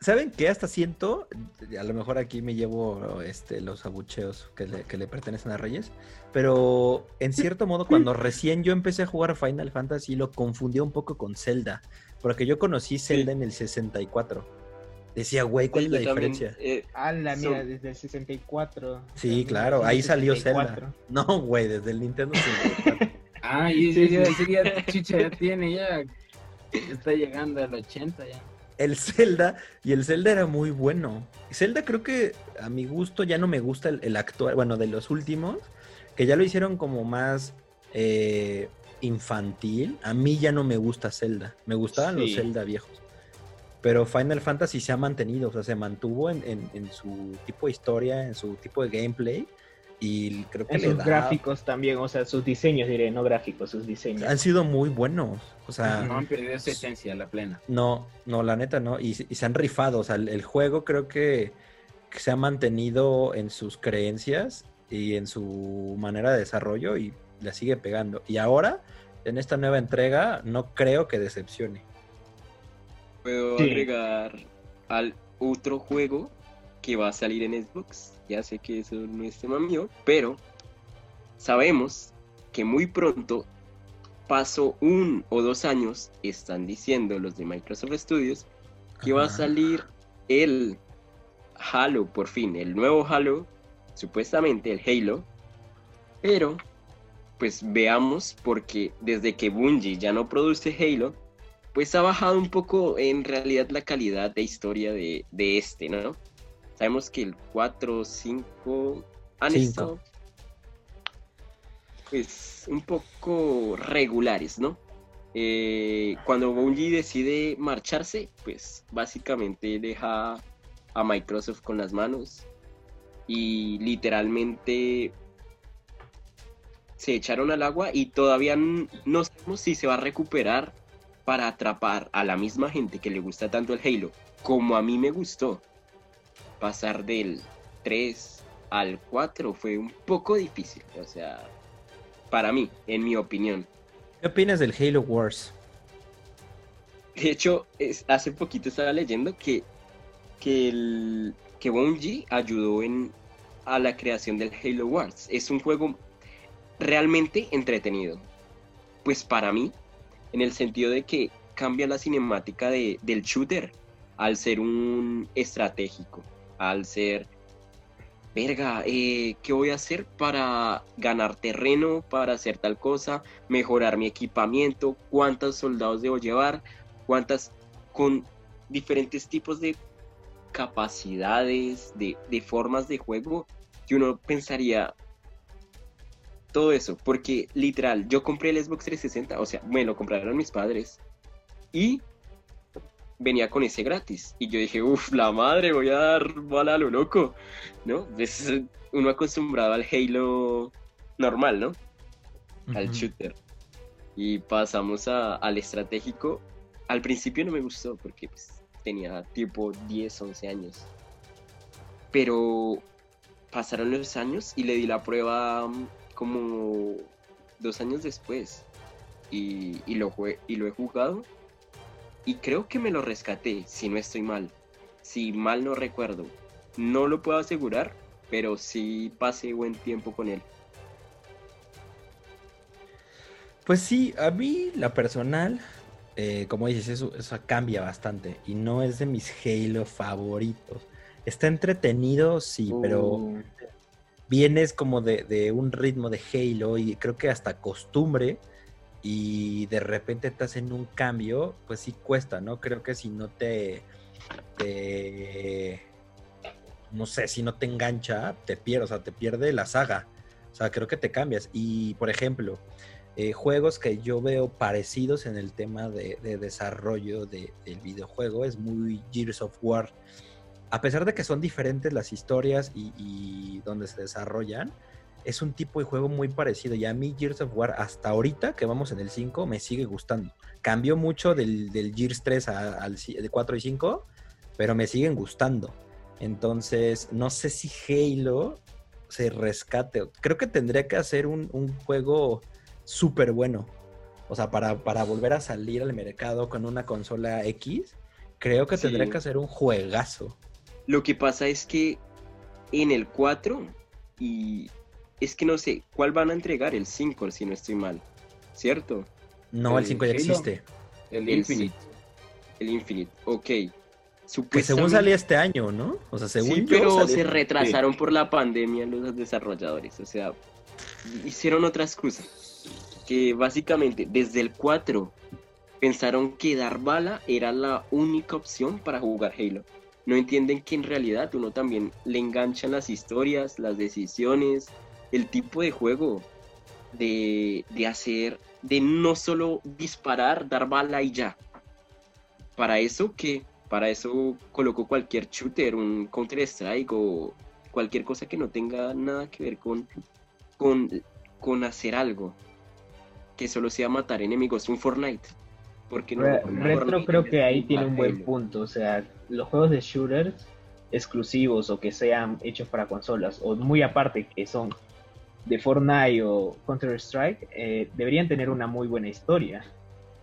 ¿Saben qué? Hasta siento, a lo mejor aquí me llevo este, los abucheos que le, que le pertenecen a Reyes, pero en cierto modo cuando recién yo empecé a jugar Final Fantasy lo confundía un poco con Zelda, porque yo conocí Zelda en el 64. Decía, güey, ¿cuál es la también, diferencia? eh, Ala, mira, desde el 64. Sí, claro, ahí salió Zelda. 64. No, güey, desde el Nintendo 64. Ah, y [LAUGHS] Sí, sí. día Chicha ya tiene, ya está llegando al 80 ya. El Zelda, y el Zelda era muy bueno. Zelda creo que a mi gusto ya no me gusta el, el actual, bueno, de los últimos, que ya lo hicieron como más eh, infantil. A mí ya no me gusta Zelda, me gustaban los. Zelda viejos. Pero Final Fantasy se ha mantenido, o sea, se mantuvo en, en- en su tipo de historia, en su tipo de gameplay, y creo que En le sus da- gráficos también, o sea, sus diseños, diré, no gráficos, sus diseños. han sido muy buenos. O sea, No han perdido su esencia, la plena. No, no, la neta no. Y, y se han rifado. O sea, el, el juego creo que, que se ha mantenido en sus creencias y en su manera de desarrollo y la sigue pegando. Y ahora, en esta nueva entrega, no creo que decepcione. Puedo Sí. agregar al otro juego que va a salir en Xbox. Ya sé que eso no es tema mío, pero sabemos que muy pronto, paso un o dos años, están diciendo los de Microsoft Studios que va a salir el Halo, por fin, el nuevo Halo, supuestamente el Halo, pero pues veamos porque desde que Bungie ya no produce Halo, pues ha bajado un poco en realidad la calidad de historia de, de este, ¿no? Sabemos que el 4, 5 han Cinco. estado pues un poco regulares, ¿no? Eh, cuando Bungie decide marcharse, pues básicamente deja a Microsoft con las manos y literalmente se echaron al agua y todavía no sabemos si se va a recuperar para atrapar a la misma gente que le gusta tanto el Halo como a mí me gustó. Pasar del 3 al 4 fue un poco difícil, o sea, para mí, en mi opinión. ¿Qué opinas del Halo Wars? De hecho, es- hace poquito estaba leyendo que, que, el, que Bungie ayudó en, a la creación del Halo Wars. Es un juego realmente entretenido. Pues para mí, en el sentido de que cambia la cinemática de- del shooter al ser un estratégico, al ser, verga, eh, ¿qué voy a hacer para ganar terreno, para hacer tal cosa, mejorar mi equipamiento, cuántos soldados debo llevar, cuántas, con diferentes tipos de capacidades, de, de formas de juego, que uno pensaría todo eso, porque literal, yo compré el Xbox 360, o sea, me lo compraron mis padres, y venía con ese gratis, y yo dije, uff, la madre, voy a dar bala a lo loco, ¿no? Es uno acostumbrado al Halo normal, ¿no? Al shooter. Y pasamos a- al estratégico. Al principio no me gustó porque pues, tenía tipo 10, 11 años. Pero pasaron los años y le di la prueba mm, como dos años después. Y, y lo, y lo he jugado. Y creo que me lo rescaté, si no estoy mal. Si mal no recuerdo. No lo puedo asegurar, pero sí pasé buen tiempo con él. Pues sí, a mí la personal, eh, como dices, eso, eso cambia bastante y no es de mis Halo favoritos. Está entretenido, sí, pero Uh, vienes como de, de un ritmo de Halo y creo que hasta costumbre y de repente estás en un cambio, pues sí cuesta, ¿no? Creo que si no te, te- no sé, si no te engancha, te pierde, o sea, te pierde la saga. O sea, creo que te cambias. Y, por ejemplo, eh, juegos que yo veo parecidos en el tema de, de desarrollo de- del videojuego es muy Gears of War. A pesar de que son diferentes las historias y donde se desarrollan, es un tipo de juego muy parecido. Y a mí Gears of War hasta ahorita, que vamos en el 5, me sigue gustando. Cambió mucho del, del Gears 3 a- al ci- de 4 y 5, pero me siguen gustando. Entonces, no sé si Halo se rescate. Creo que tendría que hacer un, un juego súper bueno. O sea, para, para volver a salir al mercado con una consola X, creo que Sí. tendría que hacer un juegazo. Lo que pasa es que en el 4 y es que no sé, ¿cuál van a entregar? El 5, si no estoy mal. ¿Cierto? No, el El 5 ya Halo. existe. El El Infinite. El Infinite. Ok. Que según Supuestamente- salía este año, ¿no? O sea, según sí, yo, pero salía- se retrasaron por la pandemia los desarrolladores. O sea, hicieron otra excusa. Que básicamente desde el 4 pensaron que dar bala era la única opción para jugar Halo. No entienden que en realidad uno también le enganchan las historias, las decisiones, el tipo de juego de, de hacer, de no solo disparar, dar bala y ya. Para eso que, para eso colocó cualquier shooter, un Counter Strike o cualquier cosa que no tenga nada que ver con, con, con hacer algo. Que solo sea matar enemigos, un Fortnite. Porque no, Re- Retro Fortnite creo que ahí tiene un buen punto, o sea, los juegos de shooters exclusivos o que sean hechos para consolas o muy aparte que son de Fortnite o Counter Strike eh, deberían tener una muy buena historia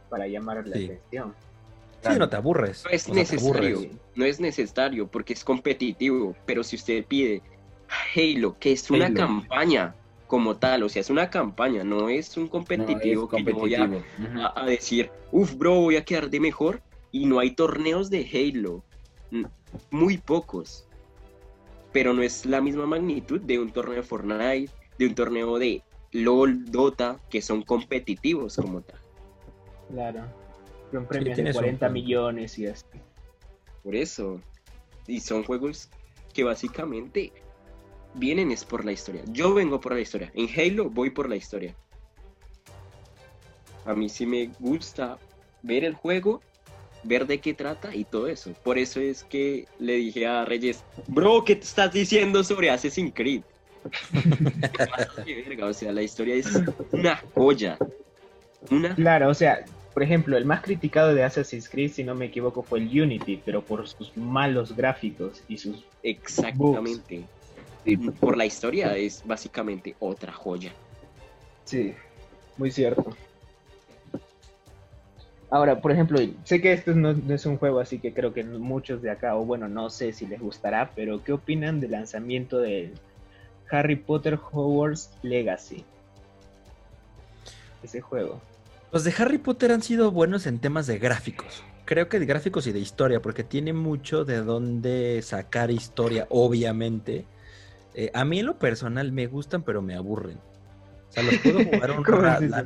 para llamar la Sí. atención. Sí, no te aburres. No es O sea, te necesario, no es necesario porque es competitivo, pero si usted pide Halo, que es una Halo. campaña como tal, o sea, es una campaña, no es un No, competitivo es que yo voy a, competitivo. A- a decir, uff, bro, voy a quedar de mejor y no hay torneos de Halo, muy pocos, pero no es la misma magnitud de un torneo de Fortnite, de un torneo de LOL, Dota, que son competitivos como tal. Claro. Con premios de un 40 punto. millones y así. Por eso. Y son juegos que básicamente vienen es por la historia. Yo vengo por la historia. En Halo voy por la historia. A mí sí me gusta ver el juego, ver de qué trata y todo eso. Por eso es que le dije a Reyes, bro, ¿qué te estás diciendo sobre Assassin's Creed? Verga, o sea, la historia es una joya. Una Claro, o sea, por ejemplo, el más criticado de Assassin's Creed, si no me equivoco, fue el Unity, pero por sus malos gráficos y sus exactamente. Sí, Por la historia es básicamente otra joya. Sí, muy cierto. Ahora, por ejemplo, sé que esto no, no es un juego, así que creo que muchos de acá, o bueno, no sé si les gustará, pero ¿qué opinan del lanzamiento de Harry Potter Hogwarts Legacy? Ese juego. Los de Harry Potter han sido buenos en temas de gráficos. Creo que de gráficos y de historia, porque tiene mucho de dónde sacar historia, obviamente. Eh, a mí en lo personal me gustan, pero me aburren. O sea, los puedo jugar [LAUGHS] un ¿Cómo es rato. La,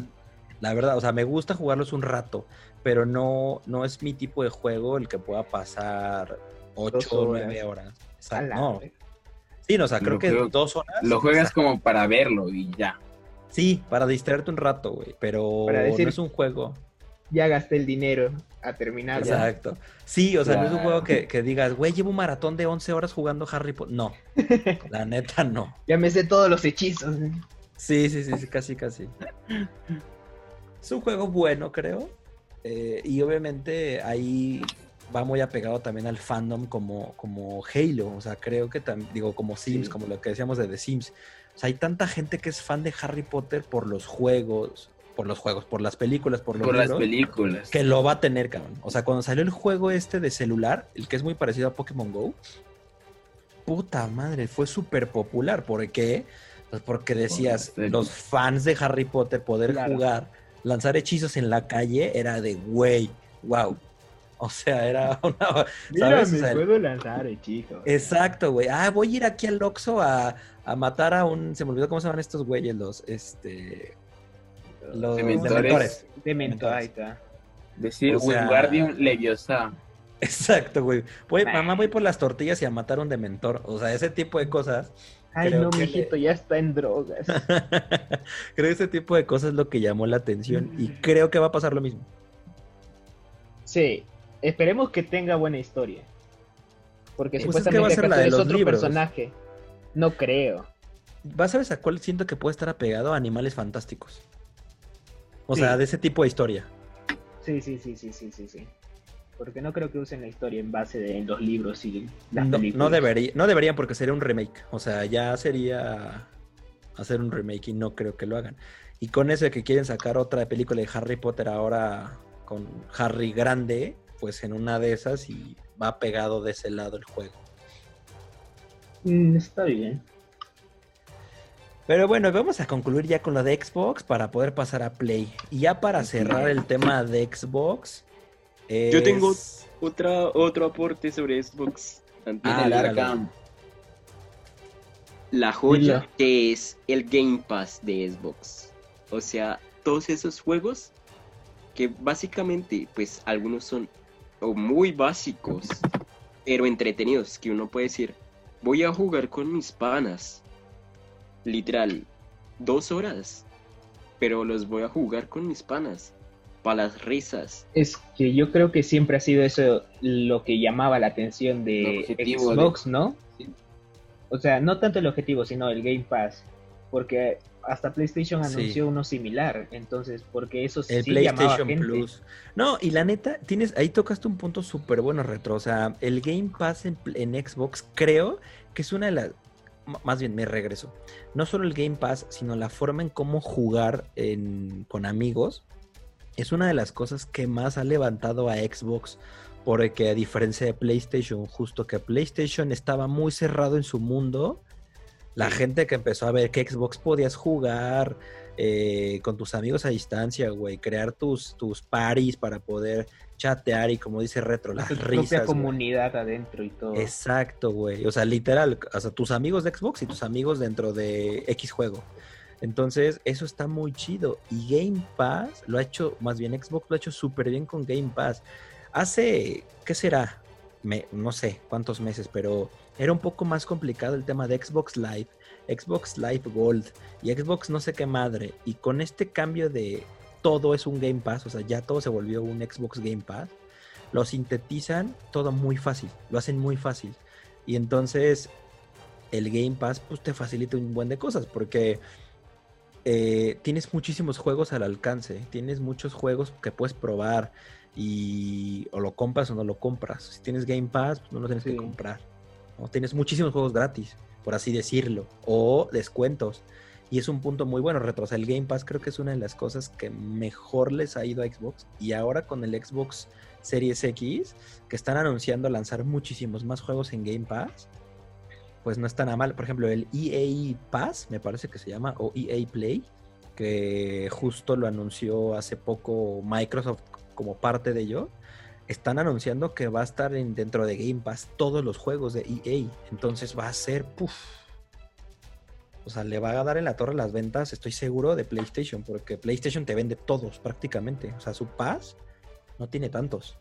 la verdad, o sea, me gusta jugarlos un rato, pero no, no es mi tipo de juego el que pueda pasar 8 Dos o horas. 9 horas. No. vez. Sí, no, o sea, creo Lo que creo- dos horas. Lo juegas como para verlo y ya. Sí, para distraerte un rato, güey. Pero Para decir- no es un juego. Ya gasté el dinero a terminar. ya. Exacto. Sí, o sea, no es un juego que, que digas, güey, llevo un maratón de 11 horas jugando Harry Potter. No, [LAUGHS] la neta no. Ya me sé todos los hechizos. Sí, sí, sí, sí, casi, casi. Es un juego bueno, creo. Eh, y obviamente ahí va muy apegado también al fandom como, como Halo. O sea, creo que también, digo, como Sims, Sí. como lo que decíamos de The Sims. O sea, hay tanta gente que es fan de Harry Potter por los juegos, por los juegos, por las películas, por los Por las películas. que lo va a tener, cabrón. O sea, cuando salió el juego este de celular, el que es muy parecido a Pokémon Go, puta madre, fue súper popular. ¿Por qué? Pues porque decías, los fans de Harry Potter poder Claro. jugar, lanzar hechizos en la calle, era de güey, wow. [LAUGHS] O sea, era [LAUGHS] una... Mira, ¿Sabes? me O sea, el- puedo lanzar hechizos. Exacto, güey. Ah, voy a ir aquí al Oxxo a, a matar a un... Se me olvidó cómo se llaman estos güeyes, los... Este... Los Dementores. dementores. Dementor, ahí está. Decir O sea- Wingardium Leviosa. [LAUGHS] Exacto, güey. Voy, Nah. mamá, voy por las tortillas y a matar a un dementor. O sea, ese tipo de cosas. Ay, Creo no, mijito, ya está en drogas. creo que ese tipo de cosas es lo que llamó la atención. Y creo que va a pasar lo mismo. Sí, esperemos que tenga buena historia. Porque Pues es que va a supuestamente ser la de los otro libros. personaje. No creo. ¿Vas a ver a cuál siento que puede estar apegado a animales fantásticos? O Sí. sea, de ese tipo de historia. Sí, sí, sí, sí, sí, sí, sí. Porque no creo que usen la historia en base de en los libros y las No, películas. no, debería, no deberían porque sería un remake. O sea, ya sería hacer un remake y no creo que lo hagan. Y con eso de que quieren sacar otra película de Harry Potter ahora con Harry grande, pues en una de esas y va pegado de ese lado el juego. Mm, está bien. Pero bueno, vamos a concluir ya con lo de Xbox para poder pasar a Play. Y ya para cerrar el tema de Xbox. Yo tengo otra, otro aporte sobre Xbox. Antes Ah, el dígalo. Arkham. la joya que es el Game Pass de Xbox. O sea, todos esos juegos que básicamente, pues algunos son o muy básicos, pero entretenidos, que uno puede decir, voy a jugar con mis panas. Literal, dos horas, pero los voy a jugar con mis panas, para las risas. Es que yo creo que siempre ha sido eso lo que llamaba la atención de Xbox, ¿no? Sí. O sea, no tanto el objetivo, sino el Game Pass. Porque hasta PlayStation Sí. anunció uno similar. Entonces, porque eso El sí PlayStation gente. Plus. No, y la neta, tienes, ahí tocaste un punto súper bueno, Retro. O sea, el Game Pass en, Xbox creo que es una de las... Más bien, me regreso. No solo el Game Pass, sino la forma en cómo jugar en- con amigos. Es una de las cosas que más ha levantado a Xbox. Porque a diferencia de PlayStation, justo que PlayStation estaba muy cerrado en su mundo. La gente que empezó a ver que Xbox podías jugar, eh, con tus amigos a distancia, güey, crear tus, tus paris para poder chatear y como dice Retro, las tu propia risas. güey. comunidad adentro y todo. Exacto, güey. O sea, literal, o sea, tus amigos de Xbox y tus amigos dentro de X juego. Entonces, eso está muy chido. Y Game Pass lo ha hecho, más bien Xbox lo ha hecho súper bien con Game Pass. Hace, ¿qué será? Me- no sé cuántos meses, pero era un poco más complicado el tema de Xbox Live, Xbox Live Gold y Xbox no sé qué madre. Y con este cambio de todo es un Game Pass, o sea, ya todo se volvió un Xbox Game Pass, lo sintetizan todo muy fácil, lo hacen muy fácil. Y entonces el Game Pass pues te facilita un buen de cosas porque eh, tienes muchísimos juegos al alcance, tienes muchos juegos que puedes probar y o lo compras o no lo compras. Si tienes Game Pass, pues no lo tienes Sí. que comprar. Tienes muchísimos juegos gratis, por así decirlo, o descuentos. Y es un punto muy bueno, retro. O sea, el Game Pass creo que es una de las cosas que mejor les ha ido a Xbox. Y ahora con el Xbox Series X, que están anunciando lanzar muchísimos más juegos en Game Pass, pues no está nada mal. Por ejemplo, el EA Pass, me parece que se llama, o EA Play, que justo lo anunció hace poco Microsoft como parte de ello. Están anunciando que va a estar en, dentro de Game Pass todos los juegos de EA. Entonces va a ser, puff. O sea, le va a dar en la torre las ventas, estoy seguro, de PlayStation, porque PlayStation te vende todos prácticamente. O sea, su Pass no tiene tantos.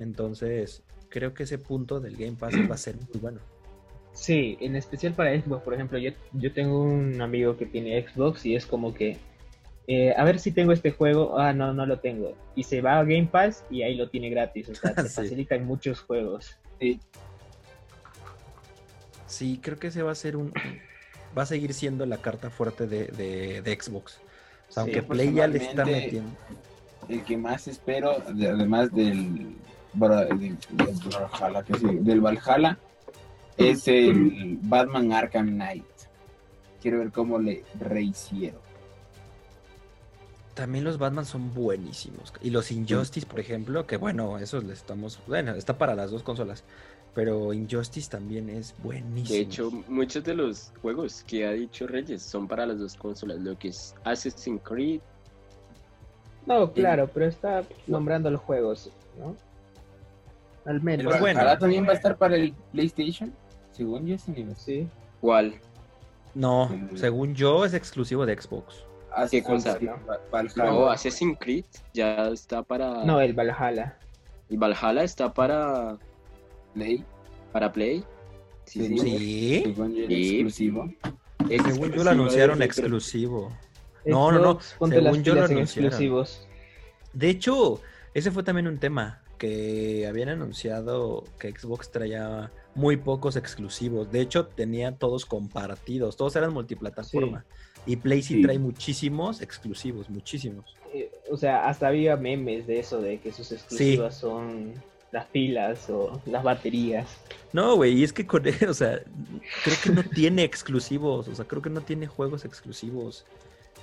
Entonces, creo que ese punto del Game Pass va a ser muy bueno. Sí, en especial para Xbox, por ejemplo, yo tengo un amigo que tiene Xbox y es como que, eh, a ver si tengo este juego, ah, no, no lo tengo. Y se va a Game Pass y ahí lo tiene gratis, o sea, [LAUGHS] te Sí. facilitan muchos juegos. Sí, creo que ese va a ser un, va a seguir siendo la carta fuerte de, de- de Xbox. O sea, Sí, aunque Play ya le está metiendo. El que más espero, de- además del, del, sí, del Valhalla, es el Batman Arkham Knight. Quiero ver cómo le rehicieron. También los Batman son buenísimos. Y los Injustice, por ejemplo, que bueno, esos le estamos. Bueno, está para las dos consolas. Pero Injustice también es buenísimo. De hecho, muchos de los juegos que ha dicho Reyes son para las dos consolas, lo que es Assassin's Creed. No, claro, pero está nombrando los juegos, ¿no? Al menos. Pues bueno. Valhalla también va a estar para el PlayStation, según yo, sí. Sí. ¿Cuál? no, Mm. según yo, es exclusivo de Xbox. ¿Qué cosa? Valhalla. No, Assassin's Creed ya está para. No, el Valhalla. Y Valhalla está para, Play, para Play. Sí, Sí. sí. Exclusivo. Es Según yo exclusivo lo anunciaron de- exclusivo. No, no, no, Xbox, Ponte las según yo lo anunciaron. exclusivos. De hecho, ese fue también un tema que habían anunciado que Xbox traía muy pocos exclusivos. De hecho, tenía todos compartidos, todos eran multiplataforma. Y Play sí, Sí. trae muchísimos exclusivos, muchísimos. Eh, O sea, hasta había memes de eso, de que sus exclusivas son las pilas o las baterías. No, güey, y es que con [LAUGHS] o sea, creo que no tiene exclusivos, o sea, creo que no tiene juegos exclusivos.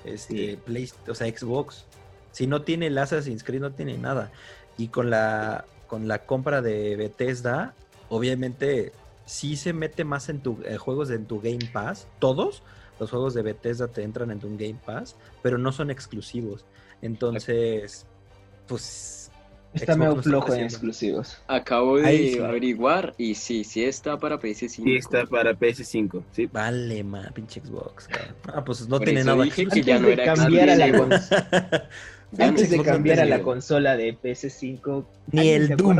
Este, Sí. Play, o sea, Xbox. Si no tiene el Assassin's Creed, no tiene nada. Y con la con la compra de Bethesda, obviamente sí se mete más en tu eh, juegos en tu Game Pass, todos los juegos de Bethesda te entran en tu Game Pass, pero no son exclusivos. Entonces, pues Está Xbox medio flojo en exclusivos. Acabo de Ahí sí. averiguar y sí, sí está para PS5. Sí, está para PS5, sí. Vale, ma, pinche Xbox. cabrón. Ah, pues no Por tiene nada dije que ya Antes no de era cambiar a la [LAUGHS] Antes de cambiar a la consola de PS5, Ni ¿alguien el se Doom,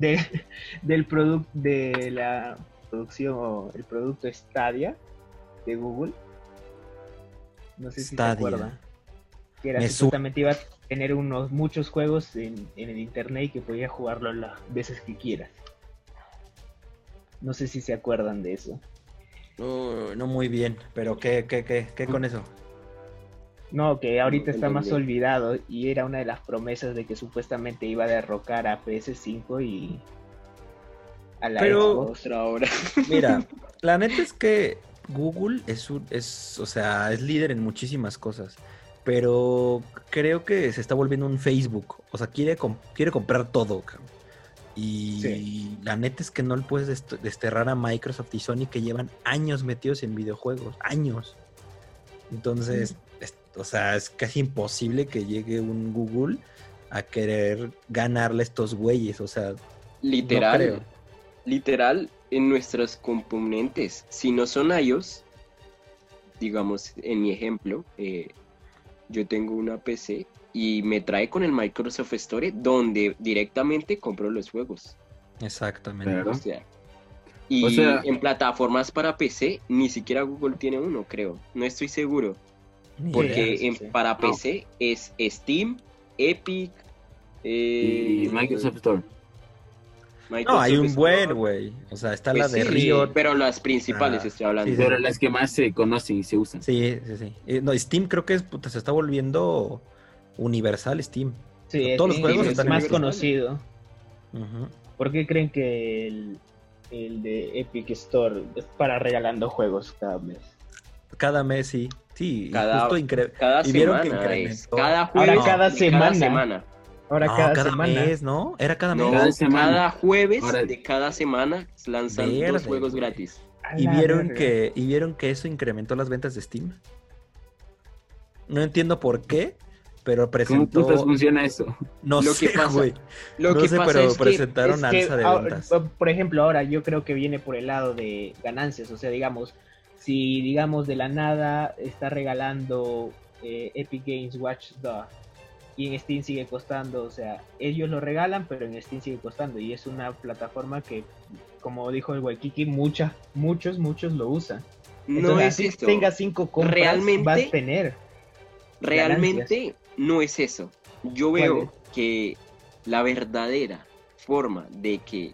de- [LAUGHS] del producto de la producción o el producto Stadia de Google. No sé si se acuerdan. Que era Me su- supuestamente iba a tener unos muchos juegos en, en el internet y que podías jugarlo las veces que quieras. No sé si se acuerdan de eso. No, no muy bien, pero ¿qué, qué, qué, qué con eso? No, que ahorita No está más olvidado y era una de las promesas de que supuestamente iba a derrocar a PS5 y a la Pero- Xbox. Otra hora. Mira, [LAUGHS] la neta es que Google es un, es, o sea, es líder en muchísimas cosas, pero creo que se está volviendo un Facebook, o sea, quiere, quiere comprar todo, cabrón. Y Sí. la neta es que no le puedes dest- desterrar a Microsoft y Sony que llevan años metidos en videojuegos, años. Entonces, es- o sea, es casi imposible que llegue un Google a querer ganarle a estos güeyes, o sea, Literal. creo. Literal, en nuestros componentes, si no son iOS, digamos, en mi ejemplo, eh, yo tengo una PC y me trae con el Microsoft Store donde directamente compro los juegos. exactamente. Claro. O sea, y O sea- en plataformas para PC ni siquiera Google tiene uno, creo. No estoy seguro. Porque en- sí. para PC es Steam, Epic, eh, Y Microsoft Store. No, hay un buen, güey. O sea, está la Pues de sí. Pero las principales Ah, estoy hablando. sí, Pero las que más se conocen y se usan. Sí, sí, sí. Eh, no, Steam creo que es, puta, se está volviendo universal Steam. Sí, Todos los es- juegos es están más en- conocido. Ujú. ¿Por qué creen que el, el de Epic Store es para regalando juegos cada mes? Cada mes sí. Sí, y Cada- justo incre- Cada Y vieron que semana es. incrementó. Cada. Ahora cada semana. Ahora No, cada, cada, semana. mes, ¿no? Era cada No, mes. Cada cada, semana. jueves Ahora- de cada semana lanzan Verde, dos juegos güey. gratis. Y vieron verga. que y vieron que eso incrementó las ventas de Steam. No entiendo por qué, pero ¿Cómo presentó putas funciona eso? no Lo sé, que pasa- güey. Lo no que sé, pasa pero es que presentaron Es que alza de ahora- ventas. Por ejemplo, ahora yo creo que viene por el lado de ganancias. O sea, digamos, si digamos de la nada está regalando eh, Epic Games Watch Dogs y en Steam sigue costando, o sea, ellos lo regalan, pero en Steam sigue costando y es una plataforma que, como dijo el Waikiki, muchas, muchos, muchos lo usan. no Entonces, es así esto. tenga cinco compras, Realmente- vas a tener. Realmente no es eso. Yo ¿Cuál veo que la verdadera forma de que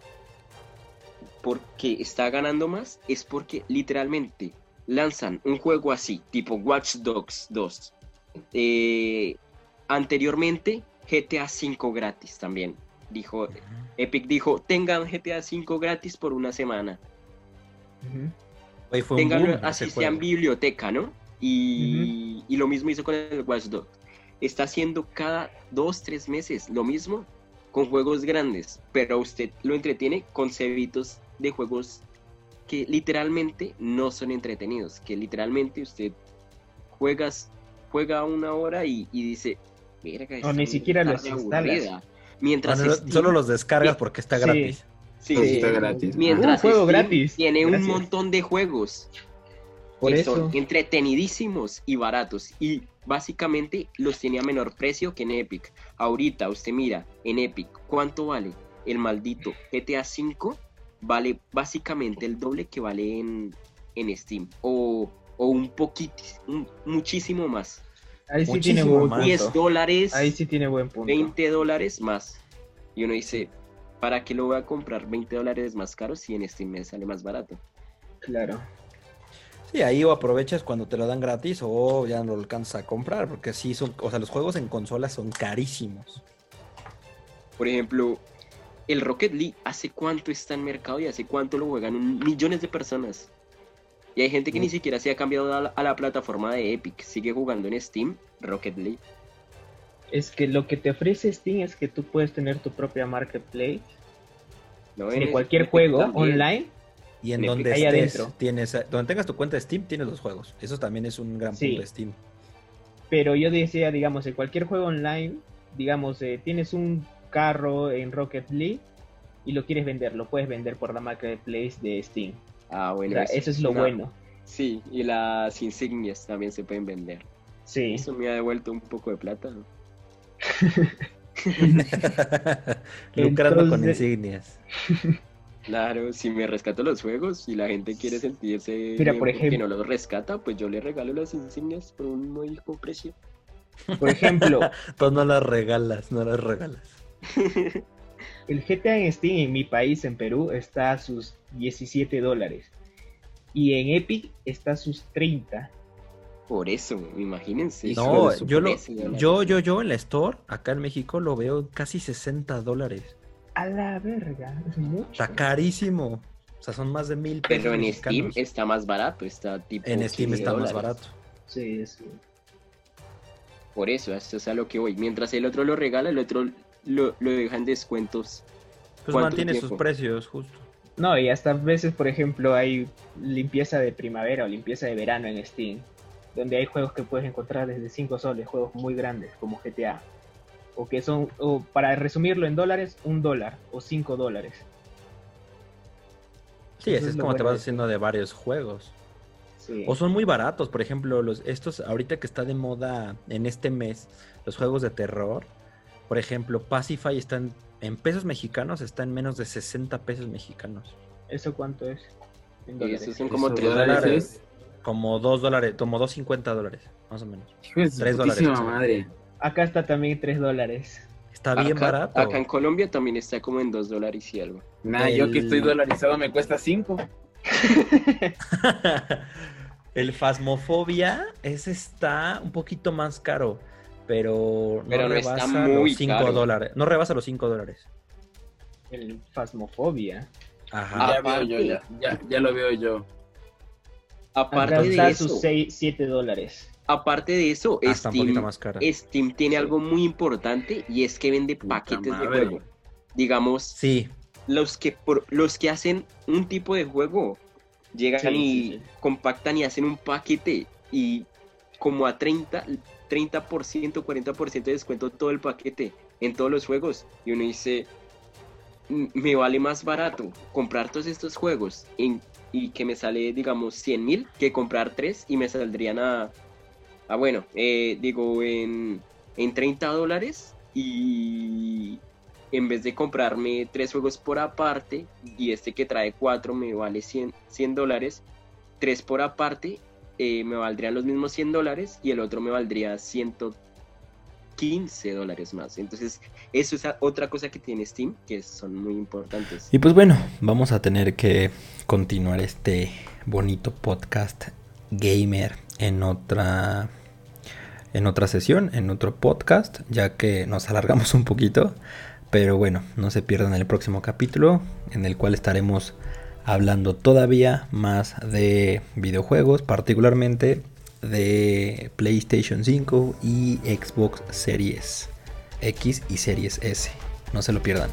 porque está ganando más es porque literalmente lanzan un juego así, tipo Watch Dogs 2. Eh, anteriormente, GTA V gratis también. Dijo, Epic dijo, tengan GTA V gratis por una semana. Ujú. Tengan así sea en biblioteca, ¿no? Y, y lo mismo hizo con el Watch Dogs. Está haciendo cada dos, tres meses lo mismo con juegos grandes, pero usted lo entretiene con cebitos de juegos que literalmente no son entretenidos, que literalmente usted juegas, juega una hora y, y dice, "Verga, O esta ni siquiera los instalas. aburrida". Mientras Bueno, Steam- solo los descargas porque está Sí. gratis. sí, Sí, sí, está gratis. mientras Un juego Steam gratis. tiene un montón de juegos Por que eso. son entretenidísimos y baratos y básicamente los tiene a menor precio que en Epic. Ahorita usted mira en Epic cuánto vale el maldito GTA V vale básicamente el doble que vale en, en Steam o, o un poquito, un- muchísimo más. Ahí sí tiene buen más. 10 punto. dólares, Ahí sí tiene buen punto. 20 dólares más. Y uno dice, ¿para qué lo voy a comprar 20 dólares más caro si en Steam me sale más barato? Claro. Sí, ahí o aprovechas cuando te lo dan gratis o ya no lo alcanzas a comprar, porque sí son, o sea, los juegos en consolas son carísimos. Por ejemplo, el Rocket League, ¿hace cuánto está en mercado y hace cuánto lo juegan millones de personas? Y hay gente que ni siquiera se ha cambiado a la, a la plataforma de Epic, sigue jugando en Steam, Rocket League. Es que lo que te ofrece Steam es que tú puedes tener tu propia marketplace ¿no? de En cualquier Epic juego también. online. Y en En donde estés, adentro. tienes, donde tengas tu cuenta de Steam, tienes los juegos. Eso también es un gran Sí. punto de Steam. Pero yo decía, digamos, en cualquier juego online, digamos, eh, tienes un carro en Rocket League y lo quieres vender, lo puedes vender por la marketplace de Steam. Ah, O bueno, sea, eso es lo una- bueno. Sí, y las insignias también se pueden vender. Sí. Eso me ha devuelto un poco de plata. ¿no? [LAUGHS] Lucrando con insignias. [LAUGHS] Claro, si me rescato los juegos y la gente quiere sentirse Mira, por ejemplo- no los rescata, pues yo le regalo las insignias por un módico precio. Por ejemplo, [LAUGHS] Tú no las regalas, no las regalas. El GTA en Steam en mi país, en Perú, está a sus 17 dólares. Y en Epic está a sus 30. Por eso, imagínense. No, yo, lo, yo, yo, yo en la store, acá en México, lo veo casi 60 dólares. A la verga, es mucho. Está carísimo. O sea, son más de mil pesos Pero en Steam está más barato, está tipo. En Steam 15 está más barato. Sí, sí. Por eso, eso es a lo que voy. Mientras el otro lo regala, el otro lo, lo deja en descuentos. Pues ¿Cuánto mantiene sus precios, justo. No, y hasta a veces, por ejemplo, hay limpieza de primavera o limpieza de verano en Steam, donde hay juegos que puedes encontrar desde 5 soles, juegos muy grandes como GTA. O que son, o para resumirlo en dólares, un dólar o 5 dólares. Sí, Eso ese es es lo como te vas de haciendo de varios juegos. Sí. O son muy baratos, por ejemplo, los estos ahorita que está de moda en este mes, los juegos de terror. Por ejemplo, Pacify están en pesos mexicanos, está en menos de 60 pesos mexicanos. ¿Eso cuánto es? En dólares. esos son como Esos 3 dólares dólares. es- Como 2 dólares, como 2.50 dólares, más o menos. Tres dólares, putísima exacto. madre. Acá está también 3 dólares. Está bien acá, barato. Acá en Colombia también está como en 2 dólares y algo. Nah, yo que El- estoy dolarizado me cuesta 5. [LAUGHS] el Fasmofobia, ese está un poquito más caro, pero no Pero no está rebasa muy los 5 caro. dólares. No rebasa los 5 dólares. El Fasmofobia. Ajá. Ya veo yo, ya, ya, ya lo veo yo. Aparte de eso, sus 6, 7 dólares. aparte de eso, Ah, Steam, más cara. Steam tiene algo muy importante y es que vende Puta paquetes de juego. Digamos, Sí, los que por, los que hacen un tipo de juego llegan Sí, y sí, sí. compactan y hacen un paquete y como a 30 30%, 40% de descuento todo el paquete en todos los juegos. Y uno dice "M- me vale más barato comprar todos estos juegos y que me sale digamos 100 mil que comprar tres y me saldrían a, a bueno eh, digo en, en 30 dólares y en vez de comprarme tres juegos por aparte y este que trae cuatro me vale 100, 100 dólares, tres por aparte eh, me valdrían los mismos 100 dólares y el otro me valdría 115 dólares más. Entonces, eso es otra cosa que tiene Steam que son muy importantes. Y pues bueno, vamos a tener que continuar este bonito podcast gamer en otra en otra sesión, en otro podcast, ya que nos alargamos un poquito. Pero bueno, no se pierdan el próximo capítulo en el cual estaremos hablando todavía más de videojuegos, particularmente de PlayStation 5 y Xbox Series X y Series S. No se lo pierdan.